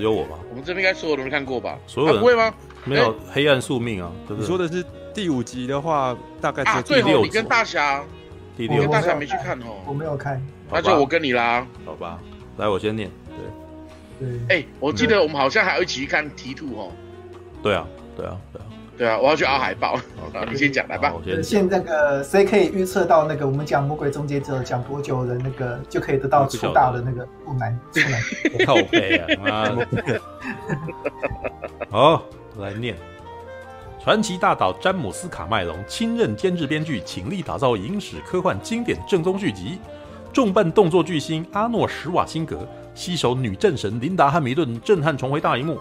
只有我吗？我们这边应该所有人都看过吧？所有人、啊、不会吗？没有黑暗宿命啊！对不对？你说的是第五集的话，大概啊，第六集。对，你跟大侠，第六集，你跟大侠没去看哦。我没有看，那就我跟你啦。好吧，来我先念。对对，哎、欸，我记得我们好像还要一起去看 T Two 哦。对啊，对啊，对啊。对啊，我要去凹海报。好，你先讲来吧。现在那个谁可以预测到那个我们讲魔鬼终结者讲多久的那个就可以得到出大的那个不难不难。靠背啊！妈好，来念。传奇大导詹姆斯卡麦隆亲任监制编剧，倾力打造影史科幻经典正宗续集，重磅动作巨星阿诺史瓦辛格携手女战神琳达汉密顿震撼重回大荧幕。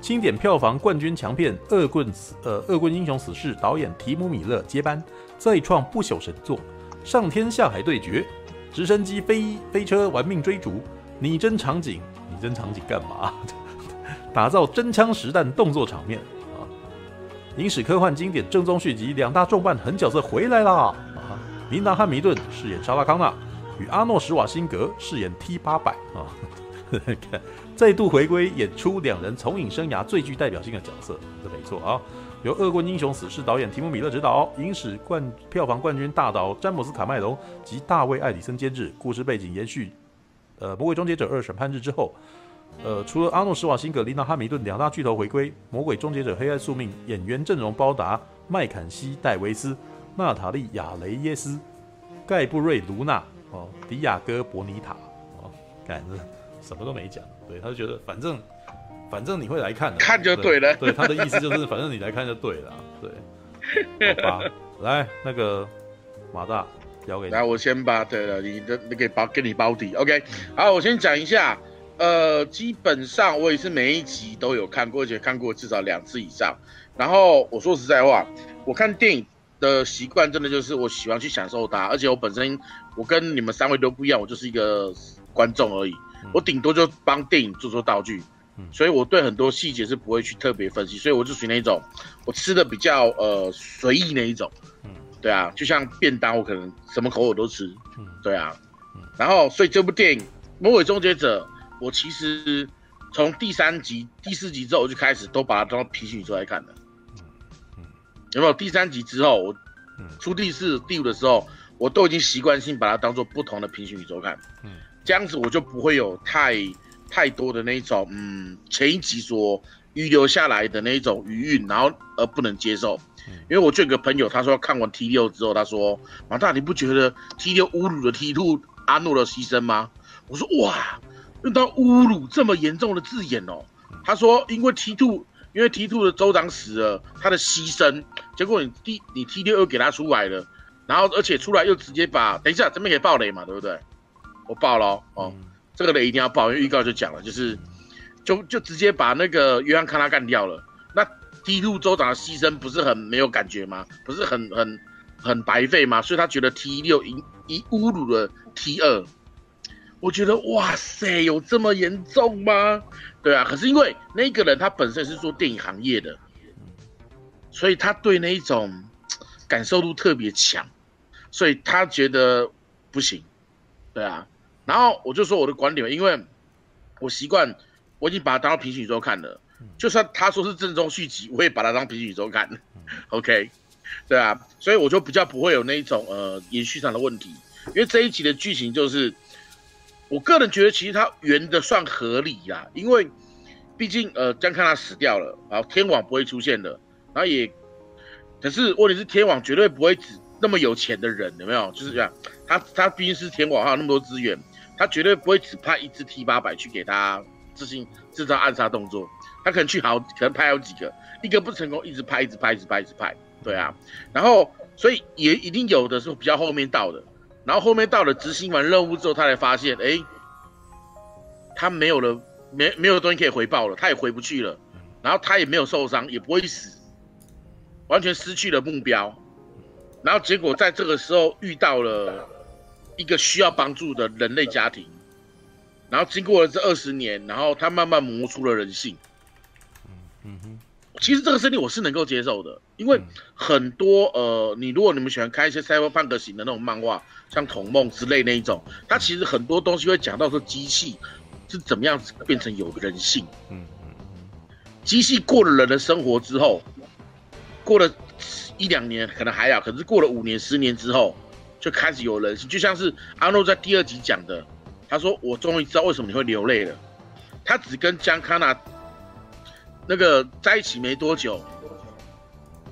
经典票房冠军强片《恶棍死》呃，《恶棍英雄死侍》导演提姆米勒接班，再创不朽神作。上天下海对决，直升机飞飞车玩命追逐，拟真场景，拟真场景干嘛？打造真枪实弹动作场面啊！影史科幻经典正宗续集，两大重磅狠角色回来啦！啊，琳达汉密顿饰演莎拉康纳，与阿诺史瓦辛格饰演 T 八百啊。再度回归演出两人从影生涯最具代表性的角色，这没错啊。由《恶棍英雄死侍》导演提姆·米勒执导，影史冠票房冠军大导詹姆斯·卡麦隆及大卫·艾里森监制。故事背景延续，呃，《魔鬼终结者二：审判日》之后，呃，除了阿诺·施瓦辛格、琳达·哈米顿两大巨头回归，《魔鬼终结者：黑暗宿命》演员阵容包达麦肯锡·戴维斯、娜塔莉·亚雷耶斯、盖布瑞·卢娜、哦，迪亚哥·伯尼塔，哦，干这什么都没讲。对，他就觉得反正反正你会来看的，看就对了。对，对他的意思就是，反正你来看就对了。对，好吧，来那个马大交给你。来，我先把对了，你的那个包给你包底。OK，好，我先讲一下。呃，基本上我也是每一集都有看过，而且看过至少两次以上。然后我说实在话，我看电影的习惯真的就是我喜欢去享受它，而且我本身我跟你们三位都不一样，我就是一个观众而已。我顶多就帮电影做做道具，所以我对很多细节是不会去特别分析，所以我就属于那种我吃的比较呃随意那一种，对啊，就像便当我可能什么口味我都吃，对啊，然后所以这部电影《魔鬼终结者》，我其实从第三集、第四集之后我就开始都把它当平行宇宙来看的，有没有？第三集之后我出第四、第五的时候，我都已经习惯性把它当做不同的平行宇宙看，这样子我就不会有太太多的那种，嗯，前一集所遗留下来的那种余韵，然后而不能接受。因为我就有个朋友，他说看完 T 六之后，他说马大，你不觉得 T 六侮辱了 T two 阿诺的牺牲吗？我说哇，用到侮辱这么严重的字眼哦。他说因为 T two 因为 T two 的州长死了，他的牺牲，结果你 T 你 T 六又给他出来了，然后而且出来又直接把，等一下这边可以爆雷嘛，对不对？我爆了哦，这个雷一定要爆，因为预告就讲了，就是就就直接把那个约翰康纳干掉了。那 T2 州长的牺牲不是很没有感觉吗？不是很很很白费吗？所以他觉得 T 六一一侮辱了 T 二。我觉得哇塞，有这么严重吗？对啊，可是因为那个人他本身是做电影行业的，所以他对那一种感受度特别强，所以他觉得不行。对啊。然后我就说我的观点，因为我习惯，我已经把它当做平行宇宙看了。就算他说是正宗续集，我也把它当平行宇宙看。OK，对啊，所以我就比较不会有那一种呃延续上的问题。因为这一集的剧情就是，我个人觉得其实它圆的算合理呀，因为毕竟呃江看他死掉了，然后天网不会出现的，然后也，可是问题是天网绝对不会只那么有钱的人，有没有？就是这样，他他毕竟是天网，还有那么多资源。他绝对不会只派一支 T 八百去给他执行制造暗杀动作，他可能去好，可能派好几个，一个不成功，一直派，一直派，一直派，一直派，对啊，然后所以也一定有的是比较后面到的，然后后面到了执行完任务之后，他才发现，哎，他没有了，没没有东西可以回报了，他也回不去了，然后他也没有受伤，也不会死，完全失去了目标，然后结果在这个时候遇到了。一个需要帮助的人类家庭，然后经过了这二十年，然后他慢慢磨出了人性。嗯哼，其实这个设定我是能够接受的，因为很多呃，你如果你们喜欢看一些赛博朋克型的那种漫画，像《童梦》之类那一种，它其实很多东西会讲到说机器是怎么样子变成有人性。嗯机器过了人的生活之后，过了一两年可能还好，可是过了五年、十年之后，就开始有人性。就像是阿诺在第二集讲的，他说：“我终于知道为什么你会流泪了。”他只跟江康纳那个在一起没多久，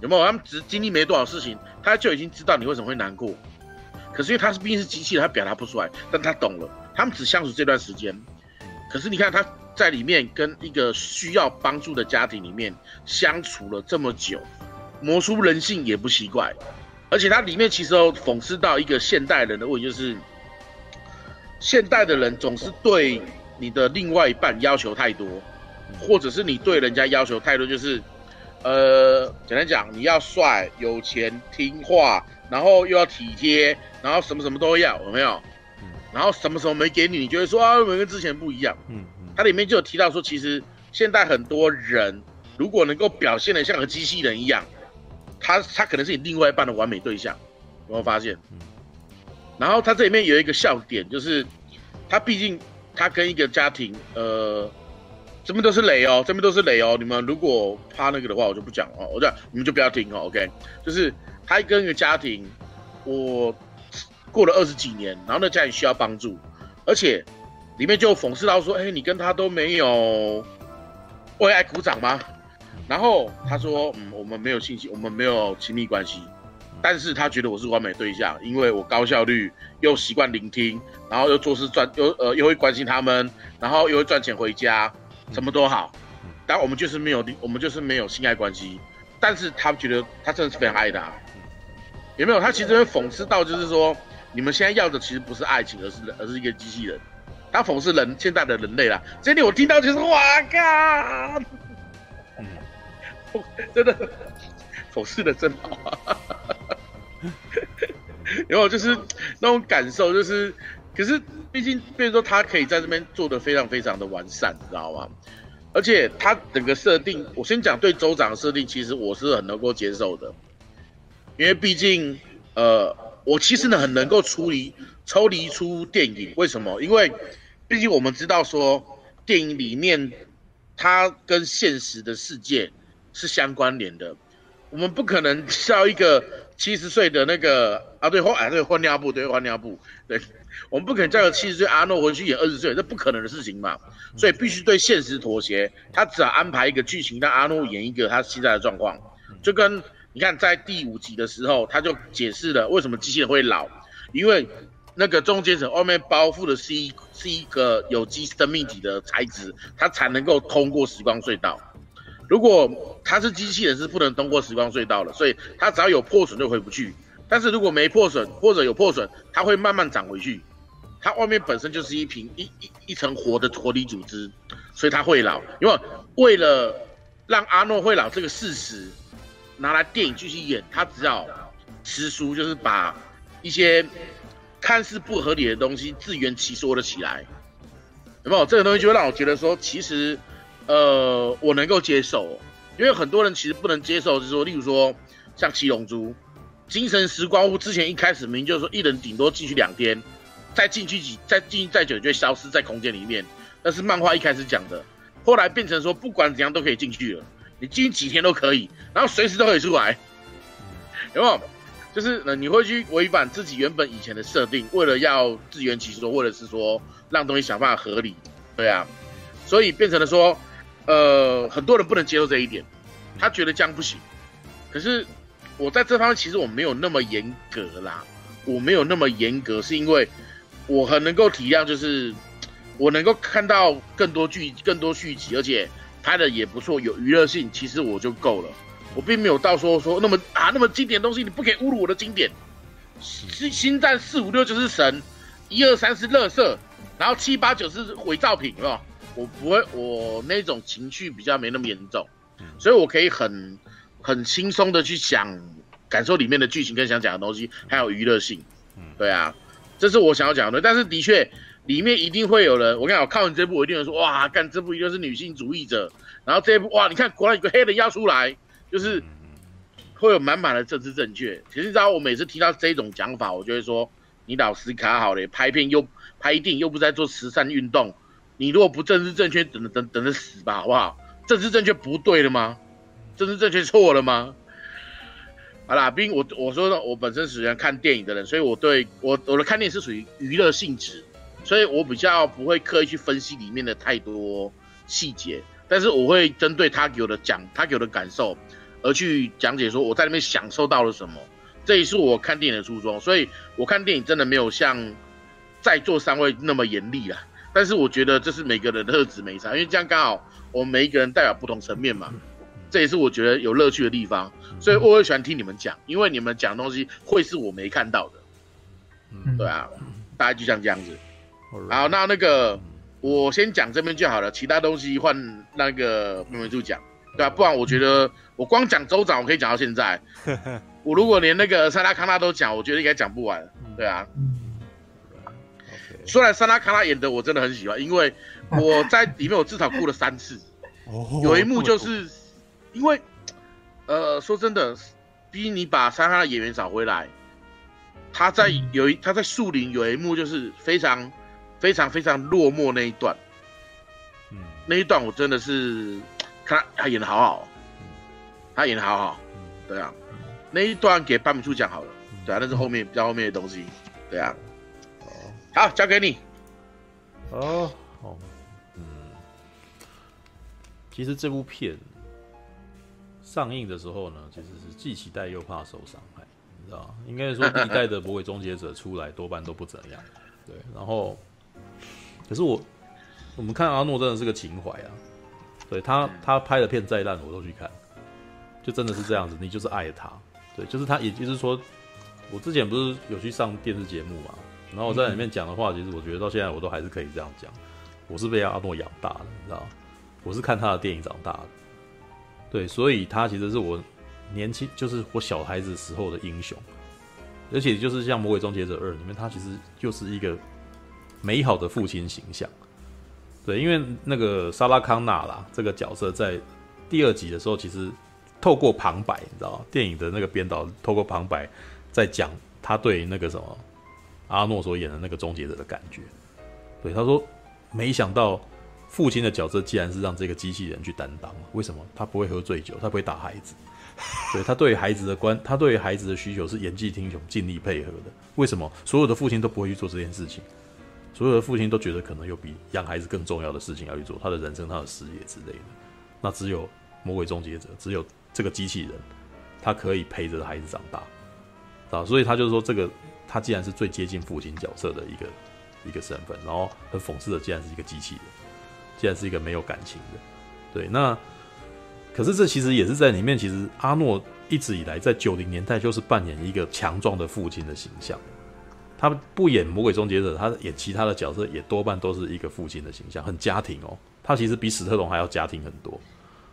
有没有？他们只经历没多少事情，他就已经知道你为什么会难过。可是因为他是毕竟是机器人，他表达不出来，但他懂了。他们只相处这段时间，可是你看他。在里面跟一个需要帮助的家庭里面相处了这么久，磨出人性也不奇怪。而且它里面其实有讽刺到一个现代人的问题，就是现代的人总是对你的另外一半要求太多，或者是你对人家要求太多，就是呃，简单讲，你要帅、有钱、听话，然后又要体贴，然后什么什么都要，有没有？然后什么什么没给你，你就会说啊，我跟之前不一样。嗯。它里面就有提到说，其实现在很多人如果能够表现的像个机器人一样，他他可能是你另外一半的完美对象，有没有发现？然后他这里面有一个笑点，就是他毕竟他跟一个家庭，呃，这边都是雷哦，这边都是雷哦。你们如果怕那个的话，我就不讲哦，我讲你们就不要听哦，OK？就是他跟一个家庭，我过了二十几年，然后那家庭需要帮助，而且。里面就讽刺到说：“哎、欸，你跟他都没有为爱鼓掌吗？”然后他说：“嗯，我们没有信息，我们没有亲密关系，但是他觉得我是完美对象，因为我高效率，又习惯聆听，然后又做事赚，又呃又会关心他们，然后又会赚钱回家，什么都好。但我们就是没有，我们就是没有性爱关系。但是他觉得他真的是非常爱他，有没有？他其实会讽刺到，就是说你们现在要的其实不是爱情，而是而是一个机器人。”他讽刺人现在的人类啦，这里我听到就是哇靠，嗯，真的讽刺的真好啊，然后就是那种感受，就是，可是毕竟，比如说他可以在这边做得非常非常的完善，你知道吗？而且他整个设定，我先讲对州长的设定，其实我是很能够接受的，因为毕竟，呃，我其实呢很能够处理。抽离出电影，为什么？因为毕竟我们知道说，电影里面它跟现实的世界是相关联的。我们不可能叫一个七十岁的那个啊，对换哎对换尿布，对换尿布，对，我们不可能叫个七十岁阿诺回去演二十岁，这不可能的事情嘛。所以必须对现实妥协，他只要安排一个剧情让阿诺演一个他现在的状况。就跟你看在第五集的时候，他就解释了为什么机器人会老，因为。那个中间层外面包覆的是一是一个有机生命体的材质，它才能够通过时光隧道。如果它是机器人，是不能通过时光隧道的，所以它只要有破损就回不去。但是如果没破损或者有破损，它会慢慢长回去。它外面本身就是一瓶一一一层活的活体组织，所以它会老。因为为了让阿诺会老这个事实拿来电影继续演，他只要吃书，就是把一些。看似不合理的东西自圆其说了起来，有没有？这个东西就会让我觉得说，其实，呃，我能够接受，因为很多人其实不能接受，就是说，例如说像七龙珠、精神时光屋之前一开始明明就是说一人顶多进去两天，再进去几再进去再久就会消失在空间里面，那是漫画一开始讲的，后来变成说不管怎样都可以进去了，你进去几天都可以，然后随时都可以出来，有没有？就是呢，你会去违反自己原本以前的设定，为了要自圆其说，或者是说让东西想办法合理，对啊，所以变成了说，呃，很多人不能接受这一点，他觉得这样不行。可是我在这方面其实我没有那么严格啦，我没有那么严格，是因为我很能够体谅，就是我能够看到更多剧、更多续集，而且拍的也不错，有娱乐性，其实我就够了。我并没有到说说那么啊那么经典的东西，你不可以侮辱我的经典。星星战四五六就是神，一二三是乐色，然后七八九是伪造品，是吧？我不会，我那种情绪比较没那么严重，所以我可以很很轻松的去想感受里面的剧情跟想讲的东西，还有娱乐性。对啊，这是我想要讲的。但是的确，里面一定会有人，我跟你讲，我看完这部，我一定会说哇，干这部一定是女性主义者。然后这一部哇，你看果然有个黑人要出来。就是会有满满的政治正确。其实你知道，我每次听到这种讲法，我就会说：你老师卡好了，拍片又拍电影又不是在做慈善运动，你如果不政治正确，等等等着死吧，好不好？政治正确不对了吗？政治正确错了吗？好啦，毕竟我我说我本身是喜欢看电影的人，所以我对我我的看电影是属于娱乐性质，所以我比较不会刻意去分析里面的太多细节，但是我会针对他给我的讲，他给我的感受而去讲解，说我在那边享受到了什么，这也是我看电影的初衷。所以我看电影真的没有像在座三位那么严厉啦，但是我觉得这是每个人的特质没差，因为这样刚好我们每一个人代表不同层面嘛。这也是我觉得有乐趣的地方，所以我会喜欢听你们讲，因为你们讲的东西会是我没看到的。嗯，对啊，大概就像这样子。好，那那个我先讲这边就好了，其他东西换那个妹妹就讲，对啊，不然我觉得我光讲州长我可以讲到现在，我如果连那个塞拉康纳都讲，我觉得应该讲不完。对啊，虽然萨拉卡拉演的我真的很喜欢，因为我 在里面我至少哭了三次，哦有一幕就是。因为，呃，说真的，逼你把三哈的演员找回来，他在有一他在树林有一幕就是非常非常非常落寞那一段，嗯，那一段我真的是看他，他演的好好，他演的好好，对啊，那一段给班米兔讲好了，对啊，那是后面比较后面的东西，对啊，好，交给你，哦，好嗯，其实这部片。上映的时候呢，其实是既期待又怕受伤害，你知道应该说一代的《魔鬼终结者》出来多半都不怎样，对。然后，可是我我们看阿诺真的是个情怀啊，对他他拍的片再烂我都去看，就真的是这样子，你就是爱他，对，就是他。也就是说，我之前不是有去上电视节目嘛，然后我在里面讲的话，其实我觉得到现在我都还是可以这样讲，我是被阿诺养大的，你知道，我是看他的电影长大的。对，所以他其实是我年轻，就是我小孩子时候的英雄，而且就是像《魔鬼终结者二》里面，他其实就是一个美好的父亲形象。对，因为那个莎拉康纳啦这个角色在第二集的时候，其实透过旁白，你知道吗？电影的那个编导透过旁白在讲他对那个什么阿诺所演的那个终结者的感觉。对，他说没想到。父亲的角色竟然是让这个机器人去担当，为什么他不会喝醉酒，他不会打孩子？对，他对孩子的关，他对孩子的需求是言尽听从、尽力配合的。为什么所有的父亲都不会去做这件事情？所有的父亲都觉得可能有比养孩子更重要的事情要去做，他的人生、他的事业之类的。那只有魔鬼终结者，只有这个机器人，他可以陪着孩子长大，啊，所以他就是说，这个他既然是最接近父亲角色的一个一个身份，然后很讽刺的，既然是一个机器人。既然是一个没有感情的，对，那可是这其实也是在里面。其实阿诺一直以来在九零年代就是扮演一个强壮的父亲的形象。他不演魔鬼终结者，他演其他的角色也多半都是一个父亲的形象，很家庭哦。他其实比史特龙还要家庭很多。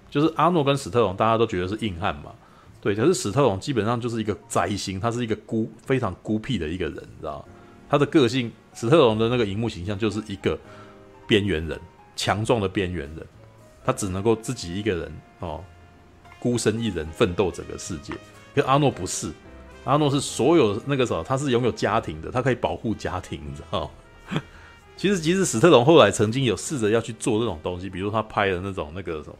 就是阿诺跟史特龙大家都觉得是硬汉嘛，对，可是史特龙基本上就是一个宅星，他是一个孤非常孤僻的一个人，你知道他的个性，史特龙的那个荧幕形象就是一个边缘人。强壮的边缘人，他只能够自己一个人哦，孤身一人奋斗整个世界。可阿诺不是，阿诺是所有那个什么他是拥有家庭的，他可以保护家庭，你知道？其实，即使史特龙后来曾经有试着要去做这种东西，比如他拍的那种那个什么，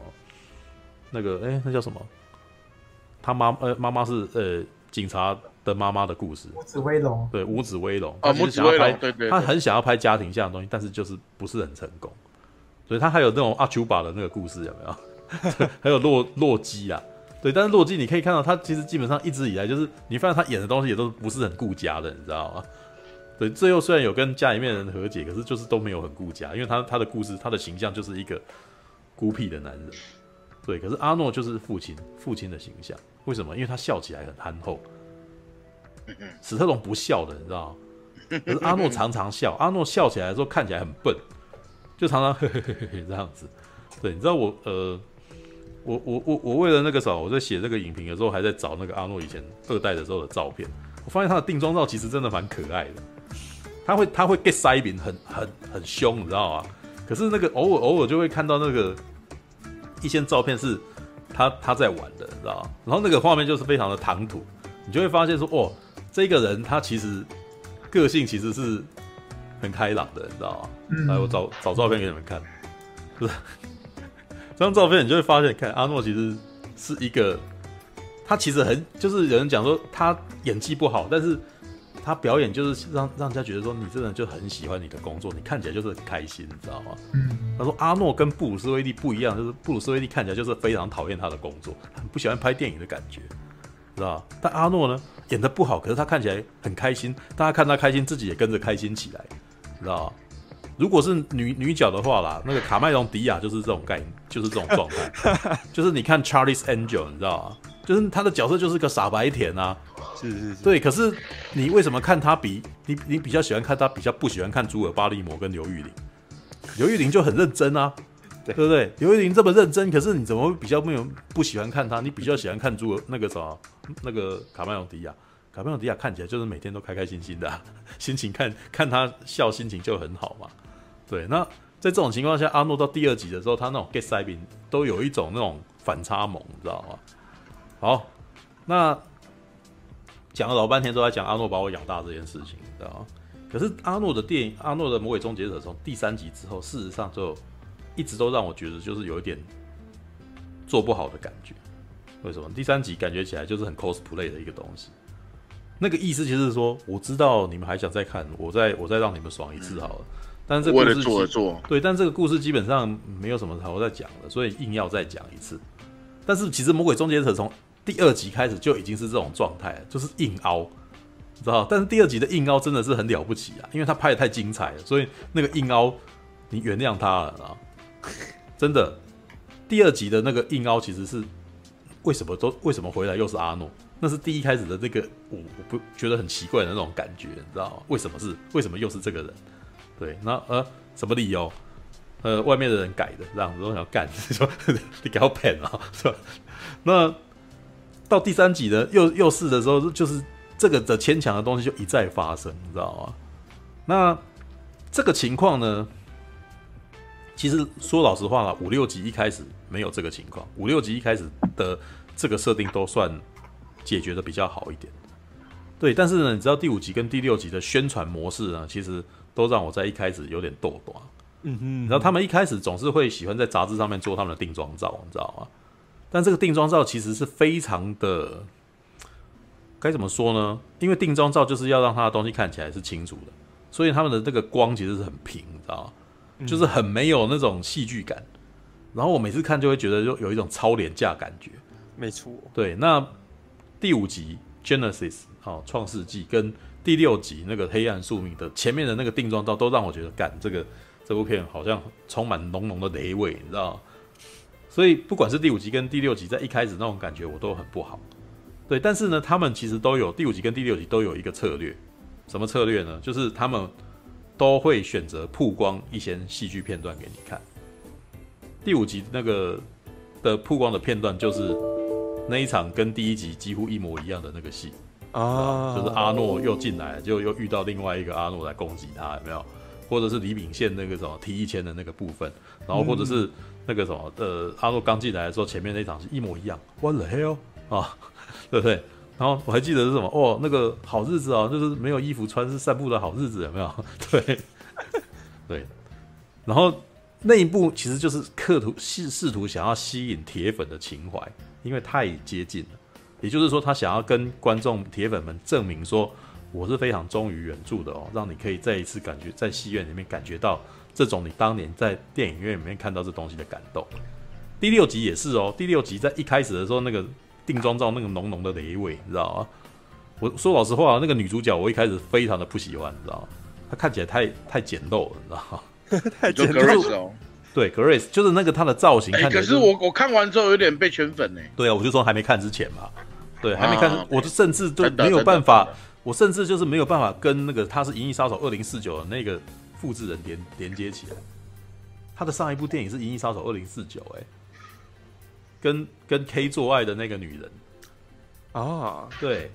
那个哎、那叫什么？他妈呃，妈妈是呃警察的妈妈的故事，五子威龙，对，五子威龙啊，五子威龙，对对，他很想要拍家庭向的东西，但是就是不是很成功。所以他还有那种阿丘巴的那个故事有没有？还有洛洛基啊，对，但是洛基你可以看到他其实基本上一直以来就是你发现他演的东西也都不是很顾家的，你知道吗？对，最后虽然有跟家里面的人和解，可是就是都没有很顾家，因为他他的故事他的形象就是一个孤僻的男人。对，可是阿诺就是父亲父亲的形象，为什么？因为他笑起来很憨厚。史特龙不笑的，你知道吗？可是阿诺常常笑，阿诺笑起来的时候看起来很笨。就常常嘿嘿嘿嘿这样子，对，你知道我呃，我我我我为了那个时候，我在写这个影评的时候，还在找那个阿诺以前二代的时候的照片。我发现他的定妆照其实真的蛮可爱的，他会他会 get 腮饼，很很很凶，你知道吗？可是那个偶尔偶尔就会看到那个一些照片是他他在玩的，你知道吗？然后那个画面就是非常的唐突，你就会发现说，哦，这个人他其实个性其实是。很开朗的，你知道吗？嗯来，我找找照片给你们看，不是这张照片，你就会发现，看阿诺其实是一个，他其实很就是有人讲说他演技不好，但是他表演就是让让人家觉得说你真的就很喜欢你的工作，你看起来就是很开心，你知道吗？嗯，他说阿诺跟布鲁斯威利不一样，就是布鲁斯威利看起来就是非常讨厌他的工作，很不喜欢拍电影的感觉，知道吧？但阿诺呢演得不好，可是他看起来很开心，大家看他开心，自己也跟着开心起来，知道吧？如果是女女角的话啦，那个卡麦隆迪亚就是这种概念，就是这种状态，就是你看 Charlie's Angel，你知道吗？就是他的角色就是个傻白甜啊，是是是，对。可是你为什么看他比你你比较喜欢看他，比较不喜欢看朱尔巴利摩跟刘玉玲？刘玉玲就很认真啊，对对不对？刘玉玲这么认真，可是你怎么会比较没有不喜欢看他？你比较喜欢看朱尔那个什么那个卡麦隆迪亚？卡麦隆迪亚看起来就是每天都开开心心的、啊，心情看看他笑，心情就很好嘛。对，那在这种情况下，阿诺到第二集的时候，他那种 get 塞宾都有一种那种反差萌，你知道吗？好，那讲了老半天都在讲阿诺把我养大这件事情，你知道吗？可是阿诺的电影，阿诺的《魔鬼终结者》从第三集之后，事实上就一直都让我觉得就是有一点做不好的感觉。为什么？第三集感觉起来就是很 cosplay 的一个东西。那个意思其实是说，我知道你们还想再看，我再我再让你们爽一次好了。但是这个故事为了做而做，对，但这个故事基本上没有什么好再讲的，所以硬要再讲一次。但是其实《魔鬼终结者》从第二集开始就已经是这种状态，就是硬凹，你知道？但是第二集的硬凹真的是很了不起啊，因为他拍的太精彩了，所以那个硬凹你原谅他了啊，真的。第二集的那个硬凹其实是为什么都为什么回来又是阿诺？那是第一开始的那个我我不觉得很奇怪的那种感觉，你知道？为什么是为什么又是这个人？对，那呃什么理由？呃，外面的人改的，这样子都想干，说 你给我骗啊，是吧？那到第三集的又又是的时候，就是这个的牵强的东西就一再发生，你知道吗？那这个情况呢，其实说老实话了，五六集一开始没有这个情况，五六集一开始的这个设定都算解决的比较好一点。对，但是呢，你知道第五集跟第六集的宣传模式呢，其实都让我在一开始有点逗短。嗯哼，然后他们一开始总是会喜欢在杂志上面做他们的定妆照，你知道吗？但这个定妆照其实是非常的，该怎么说呢？因为定妆照就是要让它的东西看起来是清楚的，所以他们的这个光其实是很平，你知道吗？就是很没有那种戏剧感。然后我每次看就会觉得就有一种超廉价感觉。没错，对，那第五集 Genesis 哦，创世纪跟第六集那个黑暗宿命的前面的那个定妆照，都让我觉得，干这个这部片好像充满浓浓的雷味，你知道吗？所以不管是第五集跟第六集，在一开始那种感觉我都很不好。对，但是呢，他们其实都有第五集跟第六集都有一个策略，什么策略呢？就是他们都会选择曝光一些戏剧片段给你看。第五集那个的曝光的片段就是。那一场跟第一集几乎一模一样的那个戏啊，就是阿诺又进来，就又遇到另外一个阿诺来攻击他，有没有？或者是李秉宪那个什么提一签的那个部分，然后或者是那个什么呃，阿诺刚进来的时候，前面那场是一模一样，What the hell 啊，对不对？然后我还记得是什么哦，那个好日子哦，就是没有衣服穿是散步的好日子，有没有？对 对，然后那一部其实就是试图试试图想要吸引铁粉的情怀。因为太接近了，也就是说，他想要跟观众铁粉们证明说，我是非常忠于原著的哦，让你可以再一次感觉在戏院里面感觉到这种你当年在电影院里面看到这东西的感动。第六集也是哦，第六集在一开始的时候，那个定妆照那个浓浓的雷味，你知道吗？我说老实话，那个女主角我一开始非常的不喜欢，你知道吗？她看起来太太简陋了，你知道吗？太简陋了。对，Grace 就是那个她的造型看起来、就是欸，可是我我看完之后有点被圈粉呢。对啊，我就说还没看之前嘛，对，还没看，啊、我就甚至都没有办法，我甚至就是没有办法跟那个她是《银翼杀手二零四九》的那个复制人连连接起来。他的上一部电影是《银翼杀手二零四九》，哎，跟跟 K 做爱的那个女人啊，对，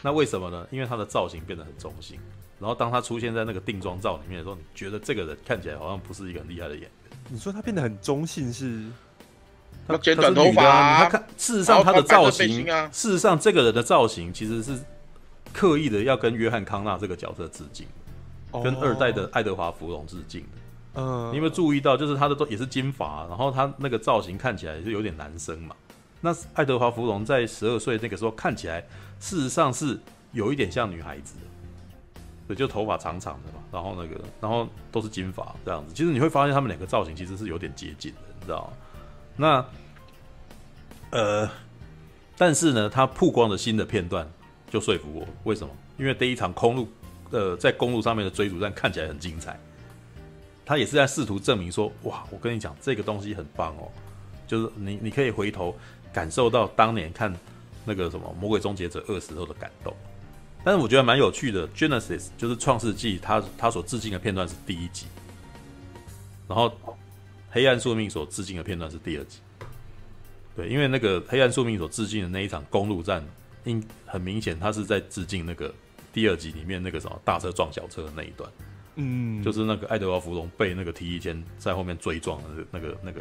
那为什么呢？因为他的造型变得很中性，然后当他出现在那个定妆照里面的时候，你觉得这个人看起来好像不是一个很厉害的演员。你说他变得很中性是？他剪短头发、啊，他看事实上他的造型，啊、事实上这个人的造型其实是刻意的要跟约翰康纳这个角色致敬。跟二代的爱德华芙蓉致敬的。嗯，你有没有注意到，就是他的都也是金发，然后他那个造型看起来是有点男生嘛？那爱德华芙蓉在十二岁那个时候看起来，事实上是有一点像女孩子的，对，就头发长长的嘛，然后那个，然后都是金发这样子。其实你会发现他们两个造型其实是有点接近的，你知道吗？那呃，但是呢，他曝光的新的片段就说服我，为什么？因为第一场空路，呃，在公路上面的追逐战看起来很精彩。他也是在试图证明说，哇，我跟你讲，这个东西很棒哦，就是你你可以回头感受到当年看那个什么《魔鬼终结者二》时候的感动。但是我觉得蛮有趣的，Genesis 就是创世纪，他他所致敬的片段是第一集，然后黑暗宿命所致敬的片段是第二集。对，因为那个黑暗宿命所致敬的那一场公路战，应很明显他是在致敬那个第二集里面那个什么大车撞小车的那一段。嗯，就是那个爱德华芙蓉被那个 T 一千在后面追撞的那个那个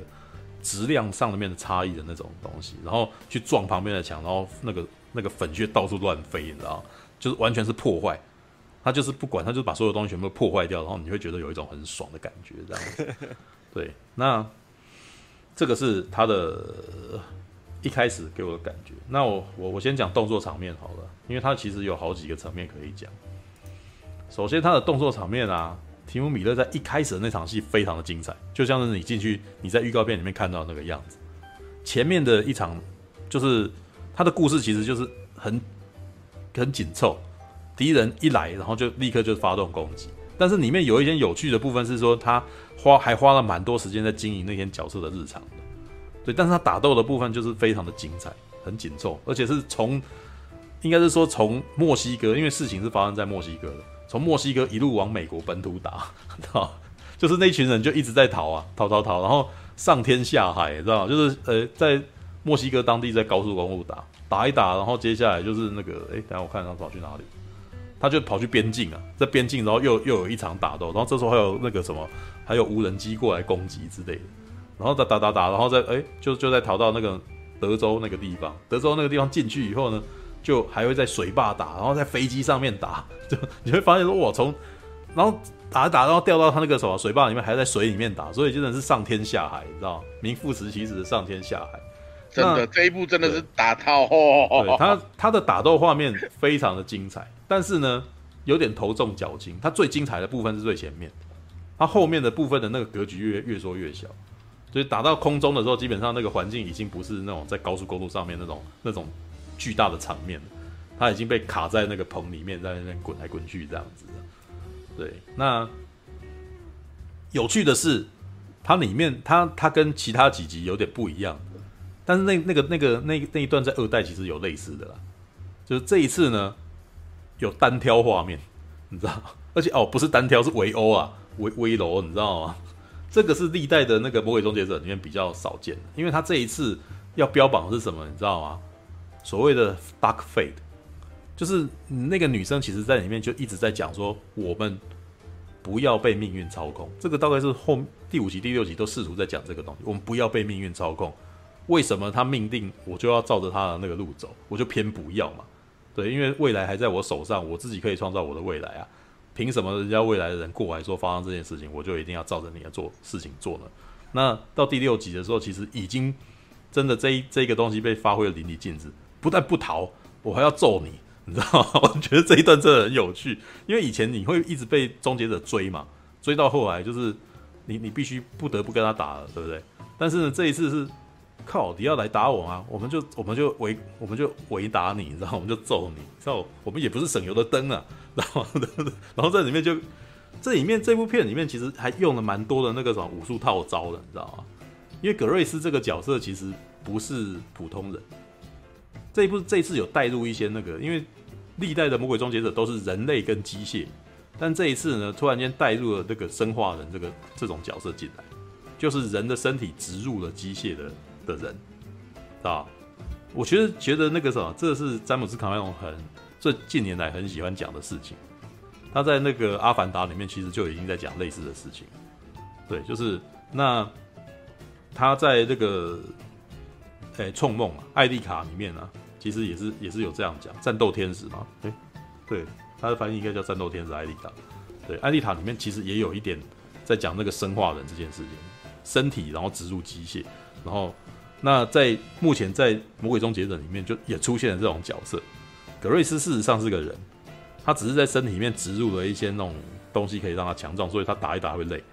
质量上面的差异的那种东西，然后去撞旁边的墙，然后那个那个粉屑到处乱飞，你知道？就是完全是破坏，他就是不管，他就把所有东西全部破坏掉，然后你会觉得有一种很爽的感觉，这样子。对，那这个是他的一开始给我的感觉。那我我我先讲动作场面好了，因为他其实有好几个层面可以讲。首先，他的动作场面啊，提姆·米勒在一开始的那场戏非常的精彩，就像是你进去你在预告片里面看到那个样子。前面的一场就是他的故事，其实就是很很紧凑，敌人一来，然后就立刻就发动攻击。但是里面有一些有趣的部分是说，他花还花了蛮多时间在经营那些角色的日常。对，但是他打斗的部分就是非常的精彩，很紧凑，而且是从应该是说从墨西哥，因为事情是发生在墨西哥的。从墨西哥一路往美国本土打，知道就是那群人就一直在逃啊，逃逃逃，然后上天下海，知道吗就是呃，在墨西哥当地在高速公路打打一打，然后接下来就是那个，哎，等下我看他跑去哪里，他就跑去边境啊，在边境，然后又又有一场打斗，然后这时候还有那个什么，还有无人机过来攻击之类的，然后打打打打，然后再哎，就就在逃到那个德州那个地方，德州那个地方进去以后呢。就还会在水坝打，然后在飞机上面打，就你会发现说，我，从然后打打，然后掉到他那个什么水坝里面，还在水里面打，所以真的是上天下海，你知道吗？名副实其实的上天下海。真的，这一部真的是打套哦。对他，他的打斗画面非常的精彩，但是呢，有点头重脚轻。他最精彩的部分是最前面，他后面的部分的那个格局越越缩越小，所以打到空中的时候，基本上那个环境已经不是那种在高速公路上面那种那种。巨大的场面，了。它已经被卡在那个棚里面，在那边滚来滚去这样子。对，那有趣的是，它里面它它跟其他几集有点不一样，但是那那个那个那那一段在二代其实有类似的啦，就是这一次呢有单挑画面，你知道？而且哦不是单挑是围殴啊围围楼，你知道吗？这个是历代的那个魔鬼终结者里面比较少见的，因为他这一次要标榜的是什么，你知道吗？所谓的 Dark Fate，就是那个女生，其实在里面就一直在讲说，我们不要被命运操控。这个大概是后第五集、第六集都试图在讲这个东西。我们不要被命运操控。为什么他命定我就要照着他的那个路走，我就偏不要嘛？对，因为未来还在我手上，我自己可以创造我的未来啊！凭什么人家未来的人过来说发生这件事情，我就一定要照着你的做事情做呢？那到第六集的时候，其实已经真的这一这个东西被发挥的淋漓尽致。不但不逃，我还要揍你，你知道吗？我觉得这一段真的很有趣，因为以前你会一直被终结者追嘛，追到后来就是你你必须不得不跟他打了，对不对？但是呢，这一次是靠你要来打我吗？我们就我们就围我们就围打你，你知道？我们就揍你，知道？我们也不是省油的灯啊，然后 然后在里面就这里面这部片里面其实还用了蛮多的那个什么武术套招的，你知道吗？因为葛瑞斯这个角色其实不是普通人。这一部这一次有带入一些那个，因为历代的魔鬼终结者都是人类跟机械，但这一次呢，突然间带入了这个生化人这个这种角色进来，就是人的身体植入了机械的的人，啊，我觉得觉得那个什么，这是詹姆斯卡麦隆很这近年来很喜欢讲的事情，他在那个阿凡达里面其实就已经在讲类似的事情，对，就是那他在这个诶冲梦啊艾丽卡里面啊。其实也是也是有这样讲，战斗天使嘛，诶，对，他的翻译应该叫战斗天使艾丽卡，对，艾丽塔里面其实也有一点在讲那个生化人这件事情，身体然后植入机械，然后那在目前在魔鬼终结者里面就也出现了这种角色。格瑞斯事实上是个人，他只是在身体里面植入了一些那种东西，可以让他强壮，所以他打一打会累。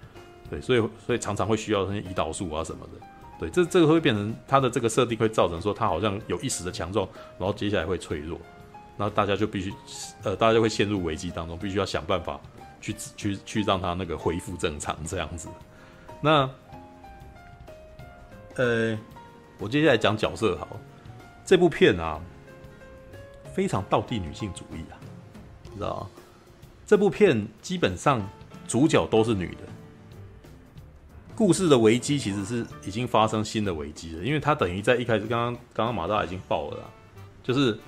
对，所以所以常常会需要那些胰岛素啊什么的。对，这这个会变成他的这个设定会造成说他好像有一时的强壮，然后接下来会脆弱，那大家就必须呃，大家就会陷入危机当中，必须要想办法去去去让他那个恢复正常这样子。那呃，我接下来讲角色好，这部片啊非常道地女性主义啊，你知道？这部片基本上主角都是女的。故事的危机其实是已经发生新的危机了，因为他等于在一开始，刚刚刚刚马大已经爆了，就是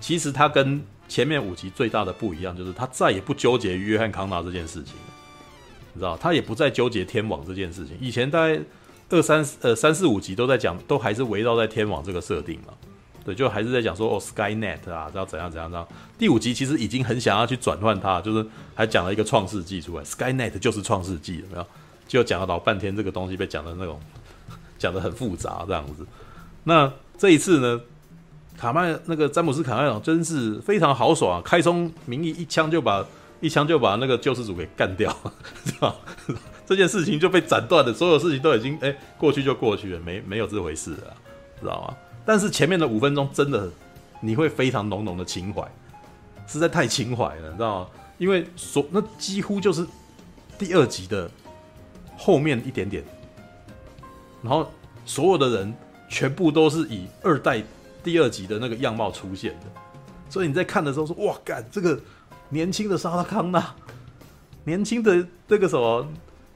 其实他跟前面五集最大的不一样，就是他再也不纠结约翰康纳这件事情，你知道，他也不再纠结天网这件事情。以前大概二三呃三四五集都在讲，都还是围绕在天网这个设定嘛，对，就还是在讲说哦 Skynet 啊，知道怎样怎样怎样。第五集其实已经很想要去转换它，就是还讲了一个创世纪出来，Skynet 就是创世纪，有没有？就讲了老半天，这个东西被讲的那种讲的很复杂这样子。那这一次呢，卡麦那个詹姆斯卡麦隆真是非常豪爽，开宗明义一枪就把一枪就把那个救世主给干掉，是吧？这件事情就被斩断了，所有事情都已经哎、过去就过去了，没没有这回事了，知道吗？但是前面的五分钟真的你会非常浓浓的情怀，实在太情怀了，你知道吗？因为所那几乎就是第二集的。后面一点点，然后所有的人全部都是以二代第二集的那个样貌出现的，所以你在看的时候说：“哇，干这个年轻的沙拉康纳，年轻的这个什么，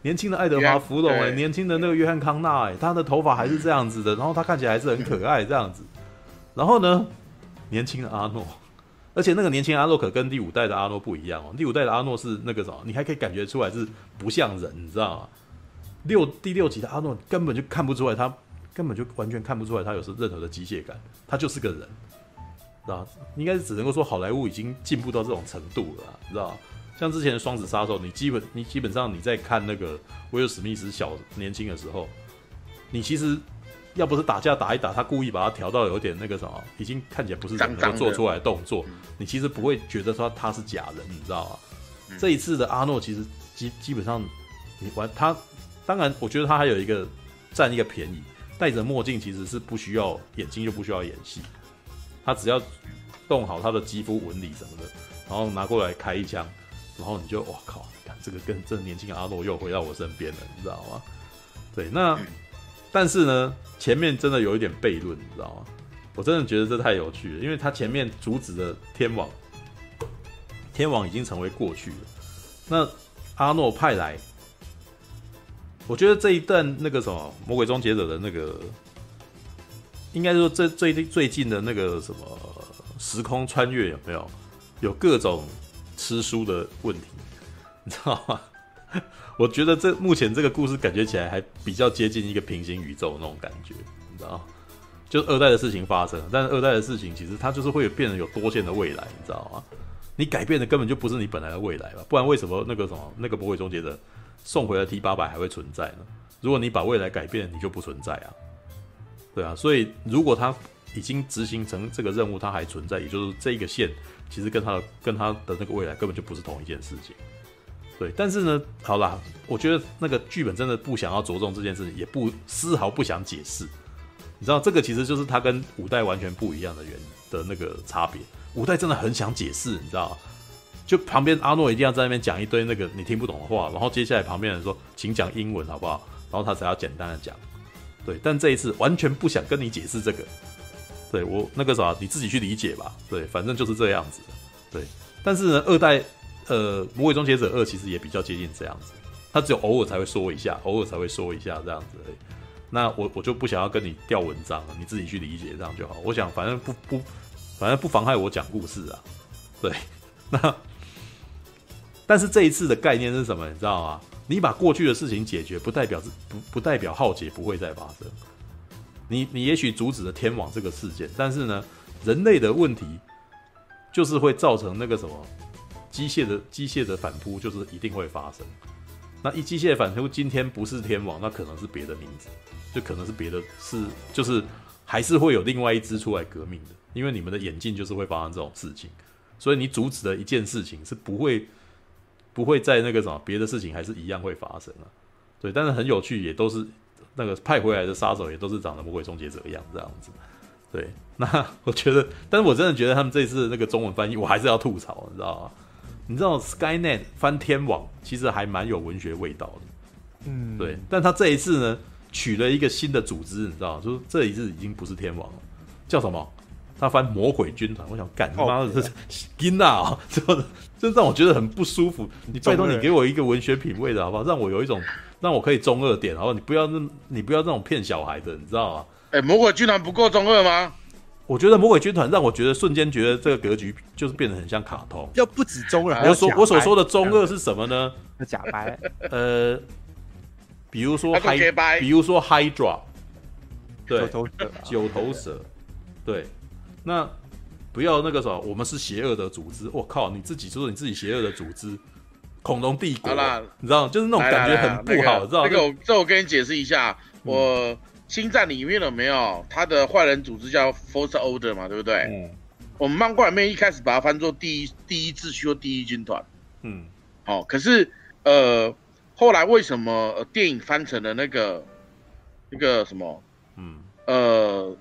年轻的爱德华福隆哎，年轻的那个约翰康纳哎，他的头发还是这样子的，然后他看起来还是很可爱这样子。然后呢，年轻的阿诺，而且那个年轻阿诺可跟第五代的阿诺不一样哦，第五代的阿诺是那个什么，你还可以感觉出来是不像人，你知道吗？”六第六集的阿诺根本就看不出来，他根本就完全看不出来他有是任何的机械感，他就是个人，知道？应该是只能够说好莱坞已经进步到这种程度了，知道？像之前的双子杀手，你基本你基本上你在看那个威尔史密斯小年轻的时候，你其实要不是打架打一打，他故意把他调到有点那个什么，已经看起来不是人能做出来的动作，你其实不会觉得说他是假人，你知道吗？这一次的阿诺其实基基本上你玩他。当然，我觉得他还有一个占一个便宜，戴着墨镜其实是不需要眼睛，就不需要演戏，他只要动好他的肌肤纹理什么的，然后拿过来开一枪，然后你就哇靠，看这个跟这个年轻的阿诺又回到我身边了，你知道吗？对，那但是呢，前面真的有一点悖论，你知道吗？我真的觉得这太有趣了，因为他前面阻止的天网，天网已经成为过去了，那阿诺派来。我觉得这一段那个什么《魔鬼终结者》的那个，应该说这最最近的那个什么时空穿越有没有有各种吃书的问题，你知道吗？我觉得这目前这个故事感觉起来还比较接近一个平行宇宙那种感觉，你知道吗？就是二代的事情发生，但是二代的事情其实它就是会变成有多线的未来，你知道吗？你改变的根本就不是你本来的未来吧？不然为什么那个什么那个魔鬼终结者？送回来 T 八百还会存在呢？如果你把未来改变，你就不存在啊，对啊。所以如果他已经执行成这个任务，它还存在，也就是这个线其实跟他的跟他的那个未来根本就不是同一件事情。对，但是呢，好啦，我觉得那个剧本真的不想要着重这件事情，也不丝毫不想解释。你知道，这个其实就是他跟五代完全不一样的原的那个差别。五代真的很想解释，你知道？就旁边阿诺一定要在那边讲一堆那个你听不懂的话，然后接下来旁边人说，请讲英文好不好？然后他才要简单的讲。对，但这一次完全不想跟你解释这个。对我那个啥，你自己去理解吧。对，反正就是这样子。对，但是呢，二代呃，魔鬼终结者二其实也比较接近这样子，他只有偶尔才会说一下，偶尔才会说一下这样子而已。那我我就不想要跟你掉文章了，你自己去理解这样就好。我想反正不不，反正不妨碍我讲故事啊。对，那。但是这一次的概念是什么？你知道吗？你把过去的事情解决，不代表不不代表浩劫不会再发生。你你也许阻止了天网这个事件，但是呢，人类的问题就是会造成那个什么机械的机械的反扑就是一定会发生。那一机械反扑今天不是天网，那可能是别的名字，就可能是别的，是就是还是会有另外一支出来革命的，因为你们的眼镜就是会发生这种事情，所以你阻止的一件事情是不会不会在那个什么别的事情还是一样会发生啊。对，但是很有趣，也都是那个派回来的杀手也都是长得魔鬼终结者一样这样子。对，那我觉得，但是我真的觉得他们这次那个中文翻译，我还是要吐槽，你知道吗？你知道 Skynet 翻天网其实还蛮有文学味道的，嗯，对。但他这一次呢，取了一个新的组织，你知道吗？就是这一次已经不是天网了，叫什么？他翻魔鬼军团。我想干他妈的，这是 金呐啊！这这让我觉得很不舒服。你拜托你给我一个文学品味的好不好？让我有一种让我可以中二点，然后你不要那，你不要这种骗小孩的，你知道吗？哎、欸，魔鬼军团不够中二吗？我觉得魔鬼军团让我觉得瞬间觉得这个格局就是变得很像卡通。要不止中二，我所我所说的中二是什么呢？假白。呃，比如说 Hy，比如说 Hydra，对，九头蛇，对，那不要那个什么，我们是邪恶的组织。我靠，你自己说你自己邪恶的组织，恐龙帝国，你知道，就是那种感觉很不好，知道？这个我这我跟你解释一下，我。星战里面有没有他的坏人组织叫 First Order 嘛？对不对？嗯。我们漫画里面一开始把它翻作第一第一秩序或第一军团。嗯。好、哦，可是呃，后来为什么、呃、电影翻成了那个那个什么？嗯。呃，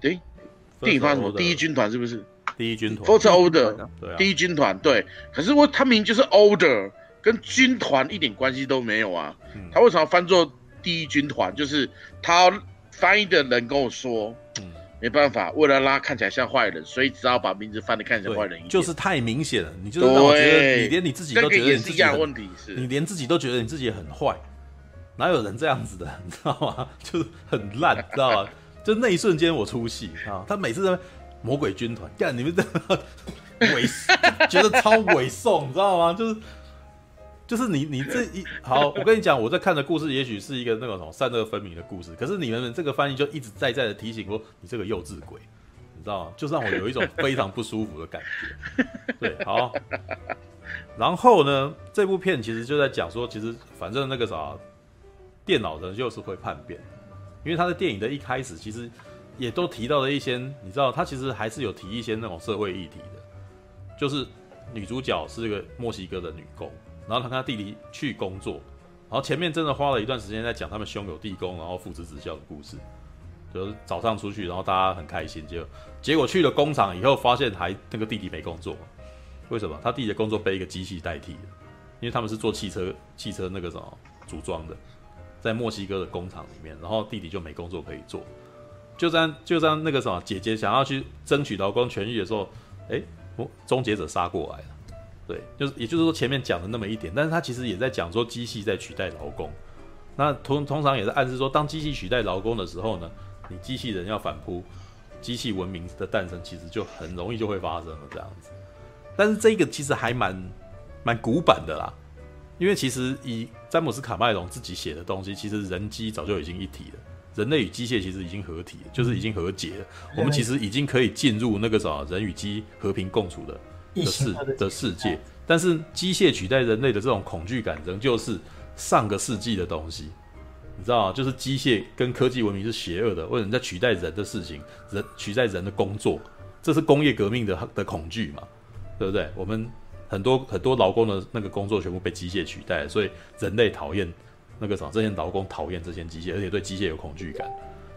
诶，电影翻什么？第一军团是不是？第一军团。First Order。对啊。第一军团对。可是我他明明就是 Order，跟军团一点关系都没有啊。嗯。他为什么要翻作？第一军团就是他翻译的人跟我说，嗯，没办法，为了让他看起来像坏人，所以只好把名字翻的看起来像坏人一点。就是太明显了，你就是让我觉得你连你自己都觉得你自己很，问题是你连自己都觉得你自己很坏，哪有人这样子的，你知道吗？就是很烂，知道吗？就那一瞬间我出戏啊！他每次在魔鬼军团干你们这猥，觉得超猥亵，你知道吗？就是。就是你，你这一好，我跟你讲，我在看的故事也许是一个那种什么善恶分明的故事，可是你们这个翻译就一直在在的提醒我，你这个幼稚鬼，你知道吗？就让我有一种非常不舒服的感觉。对，好。然后呢，这部片其实就在讲说，其实反正那个啥，电脑人就是会叛变，因为他的电影的一开始其实也都提到了一些，你知道，他其实还是有提一些那种社会议题的，就是女主角是一个墨西哥的女工。然后她跟她弟弟去工作，然后前面真的花了一段时间在讲他们兄友弟恭，然后父慈子孝的故事。就是早上出去，然后大家很开心，结果结果去了工厂以后，发现还那个弟弟没工作。为什么？他弟弟的工作被一个机器代替了，因为他们是做汽车汽车那个什么组装的，在墨西哥的工厂里面，然后弟弟就没工作可以做。就这样就这样那个什么姐姐想要去争取劳工权益的时候，哎，终结者杀过来了。对，就是也就是说前面讲的那么一点，但是他其实也在讲说机器在取代劳工，那通通常也是暗示说，当机器取代劳工的时候呢，你机器人要反扑，机器文明的诞生其实就很容易就会发生了这样子。但是这个其实还蛮蛮古板的啦，因为其实以詹姆斯卡麦隆自己写的东西，其实人机早就已经一体了，人类与机械其实已经合体了，就是已经和解了，我们其实已经可以进入那个什么人与机和平共处的。的世的世界，但是机械取代人类的这种恐惧感，仍旧是上个世纪的东西，你知道吗？就是机械跟科技文明是邪恶的，为什么在取代人的事情，人取代人的工作，这是工业革命的的恐惧嘛？对不对？我们很多很多劳工的那个工作全部被机械取代，所以人类讨厌那个什么，这些劳工讨厌这些机械，而且对机械有恐惧感。